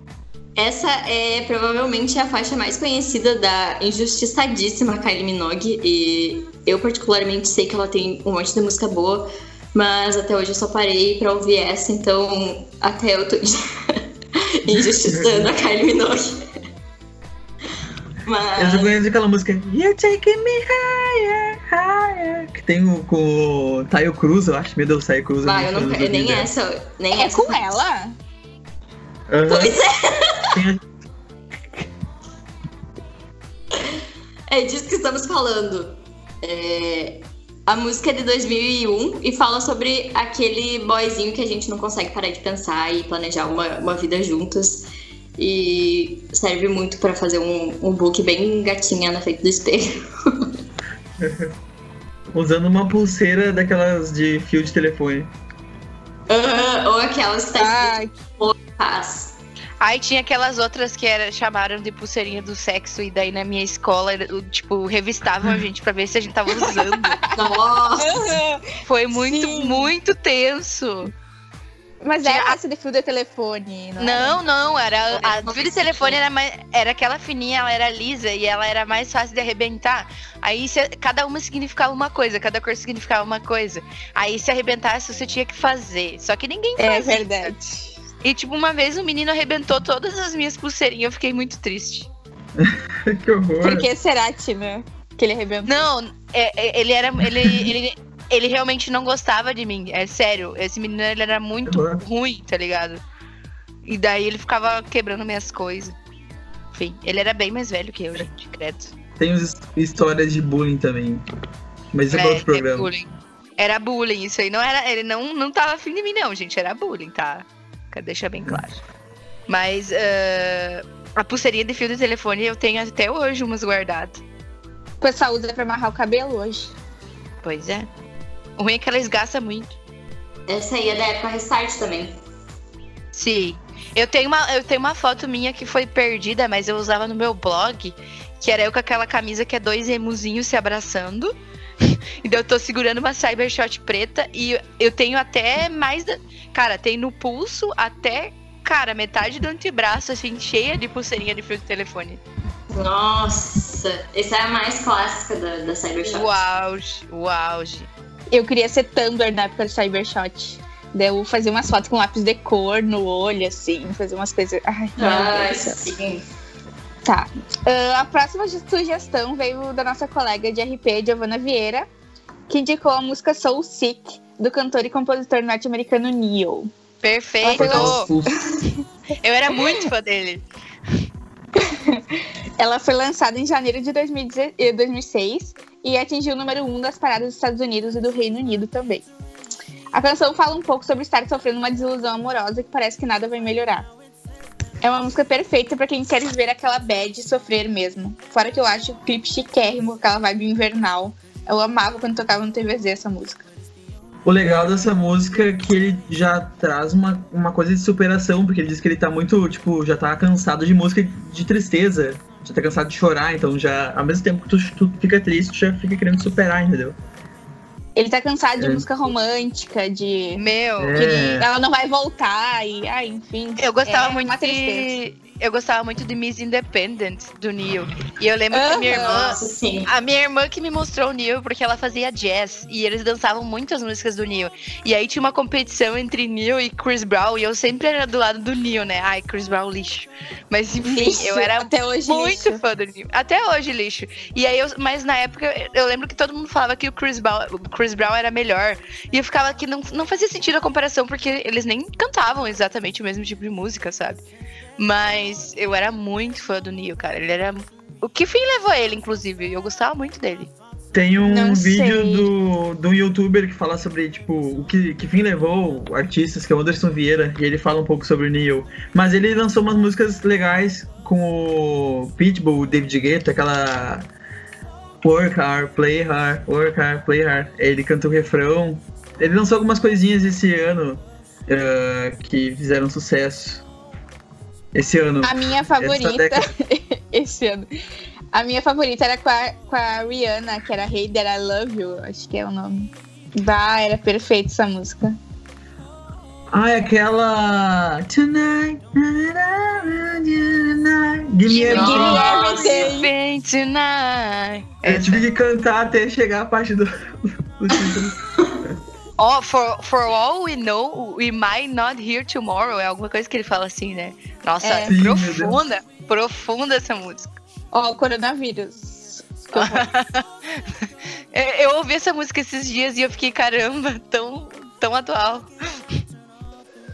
essa é provavelmente a faixa mais conhecida da injustiçadíssima Kylie Minogue, e eu particularmente sei que ela tem um monte de música boa, mas até hoje eu só parei pra ouvir essa, então até eu tô injustiçando a Kylie Minogue. Eu já Mas conheço aquela música You're Taking Me Higher, Higher, que tem o, com o Tayo Cruz, eu acho. Meu Deus, Tayo Cruz. é vai, muito eu não, eu nem essa, nem É essa. com ela? Aham. Pois é, é disso que estamos falando. É, a música é de 2001 e fala sobre aquele boyzinho que a gente não consegue parar de pensar e planejar uma, uma vida juntos. E serve muito pra fazer um, um book bem gatinha na frente do espelho. Usando uma pulseira daquelas de fio de telefone. Ah, Ou aquelas que tá escrito paz. Aí tinha aquelas outras que era, chamaram de pulseirinha do sexo, e daí na minha escola, tipo, revistavam a gente pra ver se a gente tava usando. Nossa. Foi muito, Sim. muito tenso. Mas Tinha era a- essa de fio de telefone, não, Não, não, era. Era A fio de telefone era, mais, era aquela fininha, ela era lisa e ela era mais fácil de arrebentar. Aí se- cada uma significava uma coisa, cada cor significava uma coisa. Aí se arrebentasse, você tinha que fazer. Só que ninguém É fazia. verdade. E tipo, uma vez o menino arrebentou todas as minhas pulseirinhas, eu fiquei muito triste. que horror. Por que será, Tina? Que ele arrebentou? Não, é- é- ele era. Ele, ele, ele realmente não gostava de mim. É sério. Esse menino ele era muito Uhum. ruim, tá ligado? E daí ele ficava quebrando minhas coisas. Enfim, ele era bem mais velho que eu, gente, credo. Tem histórias de bullying também. Mas isso é, pra outro é programa. bullying. Era bullying, isso aí não era. Ele não, não tava afim de mim, não, gente. Era bullying, tá? Quero deixar bem claro. Mas ah, a pulseirinha de fio de telefone eu tenho até hoje umas guardadas. O pessoal usa pra amarrar o cabelo hoje. Pois é. O ruim é que ela esgaça muito. Essa aí é da época Restart também. Sim. Eu tenho, uma, eu tenho uma foto minha que foi perdida, mas eu usava no meu blog, que era eu com aquela camisa que é dois emuzinhos se abraçando. e daí eu tô segurando uma Cybershot preta e eu tenho até mais. Da... Cara, tem no pulso até, cara, metade do antebraço, assim, cheia de pulseirinha de fio de telefone. Nossa, essa é a mais clássica da, da Cybershot. O auge, o auge. Eu queria ser Tumblr na época do Cybershot. Daí eu fazia umas fotos com lápis de cor no olho, assim, fazer umas coisas. Ai, meu Ai, céu. sim. Tá. Ah, a próxima sugestão veio da nossa colega de RP, Giovanna Vieira, que indicou a música Soul Sick, do cantor e compositor norte-americano Neil. Perfeito! Eu era muito fã dele. Ela foi lançada em janeiro de 2010 eh, 2006 e atingiu o número 1 um das paradas dos Estados Unidos e do Reino Unido também. A canção fala um pouco sobre estar sofrendo uma desilusão amorosa que parece que nada vai melhorar. É uma música perfeita pra quem quer viver aquela bad sofrer mesmo. Fora que eu acho o clipe chiquérrimo, aquela vibe invernal. Eu amava quando tocava no TVZ essa música. O legal dessa música é que ele já traz uma, uma coisa de superação, porque ele diz que ele tá muito, tipo, já tá cansado de música de tristeza. Já tá cansado de chorar, então já, ao mesmo tempo que tu, tu fica triste, tu já fica querendo superar, entendeu? Ele tá cansado de É. música romântica, de. Meu, É. que ele- ela não vai voltar e. Ah, enfim. eu gostava É muito uma tristeza. de. Eu gostava muito de Miss Independent do Neil. E eu lembro que a minha irmã. Sim. A minha irmã que me mostrou o Neil porque ela fazia jazz e eles dançavam muitas músicas do Neil. E aí tinha uma competição entre Neil e Chris Brown e eu sempre era do lado do Neil, né? Ai, Chris Brown lixo. Mas enfim, Lixo, eu era até hoje muito lixo. fã do Neil. Até hoje lixo. E aí eu, mas na época eu lembro que todo mundo falava que o Chris Brown, o Chris Brown era melhor. E eu ficava que não, não fazia sentido a comparação porque eles nem cantavam exatamente o mesmo tipo de música, sabe? Mas eu era muito fã do Neil, cara. Ele era o que fim levou ele, inclusive. e Eu gostava muito dele. Tem um Não vídeo sei. do, do youtuber que fala sobre, tipo, o que, que fim levou artistas, que é o Anderson Vieira, e ele fala um pouco sobre o Neil. Mas ele lançou umas músicas legais com o Pitbull, o David Guetta, aquela Work Hard, Play Hard, Work Hard, Play Hard. Ele canta o refrão. Ele lançou algumas coisinhas esse ano eh, que fizeram sucesso. Esse ano. A minha favorita esse ano. A minha favorita era com a, com a Rihanna, que era Hey That I Love You, acho que é o nome. Bah, era perfeita essa música. Ah, é aquela. Tonight. na, Give me everything. tonight. Eu tive que cantar até chegar a parte do, do título. Oh, for, for all we know, we might not hear tomorrow. É alguma coisa que ele fala assim, né? Nossa, É. Sim, profunda. Profunda essa música. Ó, o coronavírus. Eu, eu ouvi essa música esses dias e eu fiquei, caramba, tão, tão atual.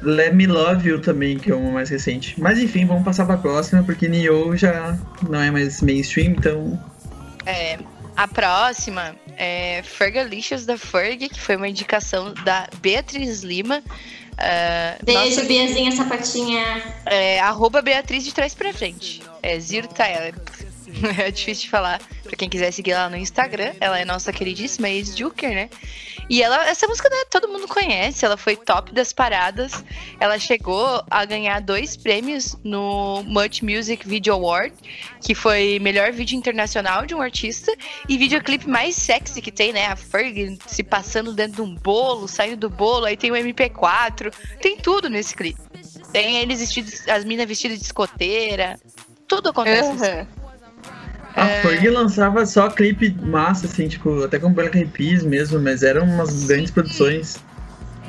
Let Me Love You também, que é uma mais recente. Mas enfim, vamos passar pra próxima, porque Nioh já não é mais mainstream, então. É, a próxima é Fergalicious da Ferg, que foi uma indicação da Beatriz Lima. Ah, Beijo, nossa, Biazinha Sapatinha. é, arroba Beatriz de trás pra frente. É Zero Talent. É difícil de falar. Pra quem quiser seguir ela no Instagram, ela é nossa queridíssima ex-Juker, né? E ela, essa música né, todo mundo conhece, ela foi top das paradas. Ela chegou a ganhar dois prêmios no Much Music Video Award, que foi melhor vídeo internacional de um artista e videoclipe mais sexy que tem, né? A Ferg se passando dentro de um bolo, saindo do bolo, aí tem o MP4, tem tudo nesse clipe. Tem eles vestidos, as minas vestidas de escoteira, tudo acontece. Aham. A É. Ferg lançava só clipe massa, assim, tipo, até com Black Eyed Peas mesmo, mas eram umas grandes produções.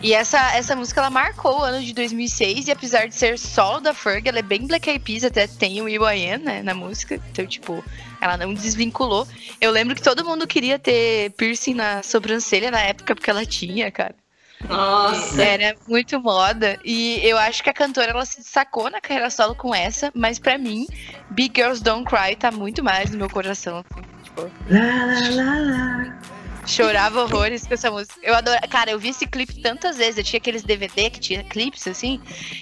E essa, essa música ela marcou o ano de 2006 e apesar de ser solo da Ferg, ela é bem Black Eyed Peas, até tem o Iwayan, né, na música. Então, tipo, ela não desvinculou. Eu lembro que todo mundo queria ter piercing na sobrancelha na época porque ela tinha, cara. Nossa. Era muito moda e eu acho que a cantora ela se destacou na carreira solo com essa, mas pra mim, Big Girls Don't Cry tá muito mais no meu coração. assim, tipo, Lá, lá, lá, lá. Chorava horrores com essa música. Eu adoro. Cara, eu vi esse clipe tantas vezes. Eu tinha aqueles DVD que tinha clipes assim.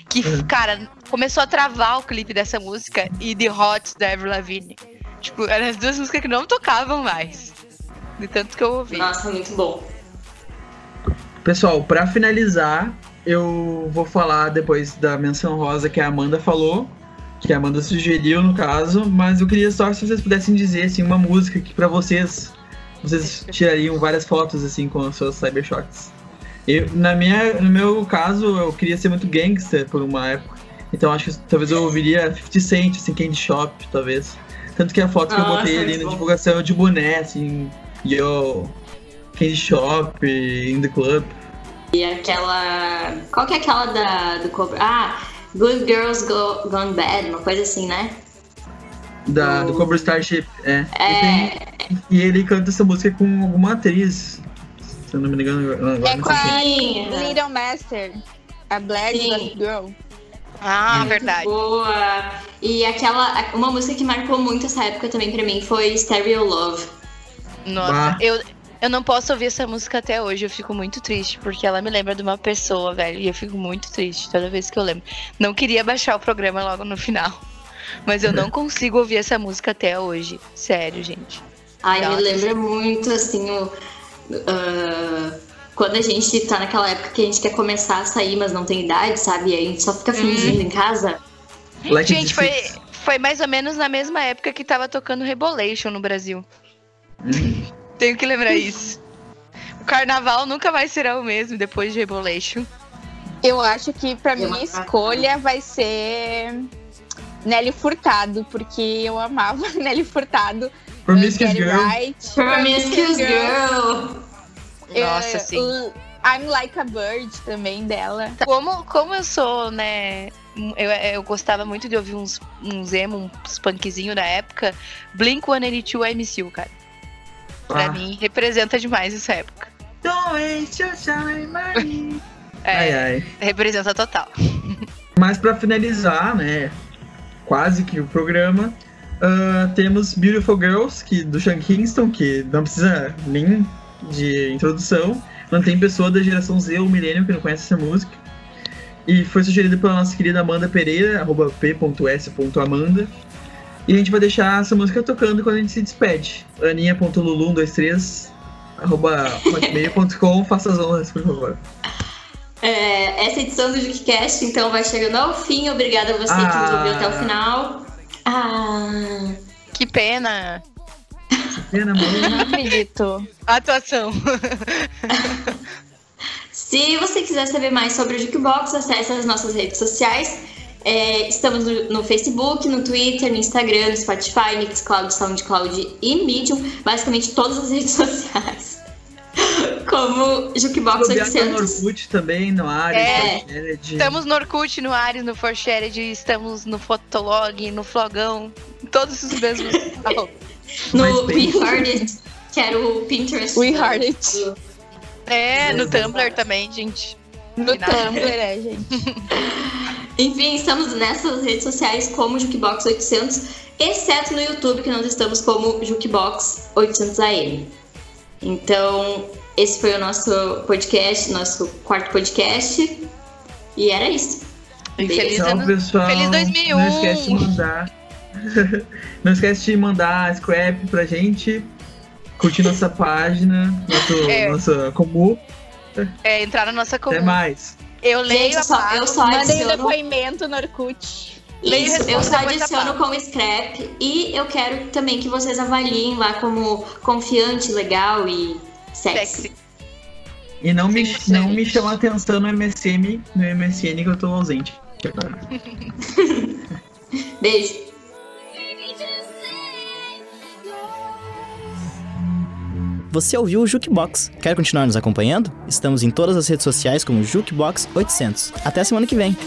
Que, Uhum. cara, começou a travar o clipe dessa música e The Hot da Avril Lavigne. Tipo, eram as duas músicas que não tocavam mais. De tanto que eu ouvi. Nossa, muito bom. Pessoal, pra finalizar, eu vou falar depois da menção rosa que a Amanda falou, que a Amanda sugeriu no caso, mas eu queria só se vocês pudessem dizer assim uma música que pra vocês vocês tirariam várias fotos assim com os seus cybershots. Eu, na minha, no meu caso, eu queria ser muito gangster por uma época. Então acho que talvez eu ouviria 50 Cent, assim, Candy Shop, talvez. Tanto que a foto que eu Nossa, botei ali na bom. divulgação é de boné, assim, yo, Candy Shop, in the club. E aquela. Qual que é aquela da, do Cobra? Ah, Good Girls Go, Gone Bad, uma coisa assim, né? Da, O- do Cobra Starship, é. É. E, tem- e ele canta essa música com alguma atriz. Se eu não me engano, agora É não com a é. Little Master. A Black Girl. Ah, Muito verdade. Boa. E aquela. Uma música que marcou muito essa época também pra mim foi Stereo Love. Nossa, Bah. eu, eu não posso ouvir essa música até hoje. Eu fico muito triste, porque ela me lembra de uma pessoa, velho. E eu fico muito triste toda vez que eu lembro. Não queria baixar o programa logo no final. Mas eu não consigo ouvir essa música até hoje. Sério, gente. Ai, Nossa. me lembra muito, assim, o. ah, quando a gente tá naquela época que a gente quer começar a sair, mas não tem idade, sabe? E a gente só fica fingindo em casa. Like gente, foi, foi mais ou menos na mesma época que tava tocando Rebolation no Brasil. Hum. Tenho que lembrar isso. O carnaval nunca mais será o mesmo depois de Rebolation. Eu acho que pra Eu minha amava. escolha vai ser Nelly Furtado, porque eu amava Nelly Furtado. Promiscuous Girl. Right. Promiscuous Girl. Nossa, É, sim. o I'm Like a Bird também dela. Como, como eu sou, né? Eu, eu gostava muito de ouvir uns, uns emo, uns punkzinho da época. Blink 182 I Miss You, cara. Pra Ah. mim, representa demais essa época. Don't waste your time. É, Ai, ai. representa total. Mas pra finalizar, né? Quase que o programa, ah, temos Beautiful Girls, que, do Sean Kingston, que não precisa nem de introdução. Não tem pessoa da geração Z ou milênio que não conhece essa música. E foi sugerido pela nossa querida Amanda Pereira, arroba p.s.amanda. E a gente vai deixar essa música tocando quando a gente se despede. aninha.lulu123 arroba hotmail.com, faça as honras, por favor. É, essa edição do JukeCast, então, vai chegando ao fim. Obrigada a você que nos Ah. ouviu até o final. Ah, Que pena. Pena, amor. Não acredito. Atuação. Se você quiser saber mais sobre o Jukebox, acesse as nossas redes sociais. É, estamos no, no Facebook, no Twitter, no Instagram, no Spotify, Mixcloud, SoundCloud e Medium. Basicamente todas as redes sociais. Como Jukebox Bobear tá no 800. Orkut também, no Ares, É. no. Estamos no Orkut, no Ares, no Forshared, estamos no Fotolog, no Flogão, todos os mesmos. No MySpace. We Heard It, que era o Pinterest. We do- Heard It. do- é, no Tumblr também, gente. No. Tumblr, é, gente. Enfim, estamos nessas redes sociais como Jukebox 800, exceto no YouTube, que nós estamos como Jukebox 800AM. Então, esse foi o nosso podcast, nosso quarto podcast. E era isso. E feliz Tchau, ano. pessoal. Feliz 2001. Não esquece de mandar. Não esquece de mandar scrap pra gente. Curtir nossa página, nosso, É. nossa comum. É, entrar na nossa Até comum. mais. Eu leio Gente, a eu só Mandei o adiciono. depoimento no Orkut. Isso, eu só adiciono como scrap e eu quero também que vocês avaliem lá como confiante, legal e sexy. Sexy. E não me, 100%. não me chama atenção no MSN, no MSN que eu tô ausente. Beijo. Você ouviu o Jukebox. Quer continuar nos acompanhando? Estamos em todas as redes sociais como Jukebox 800. Até semana que vem.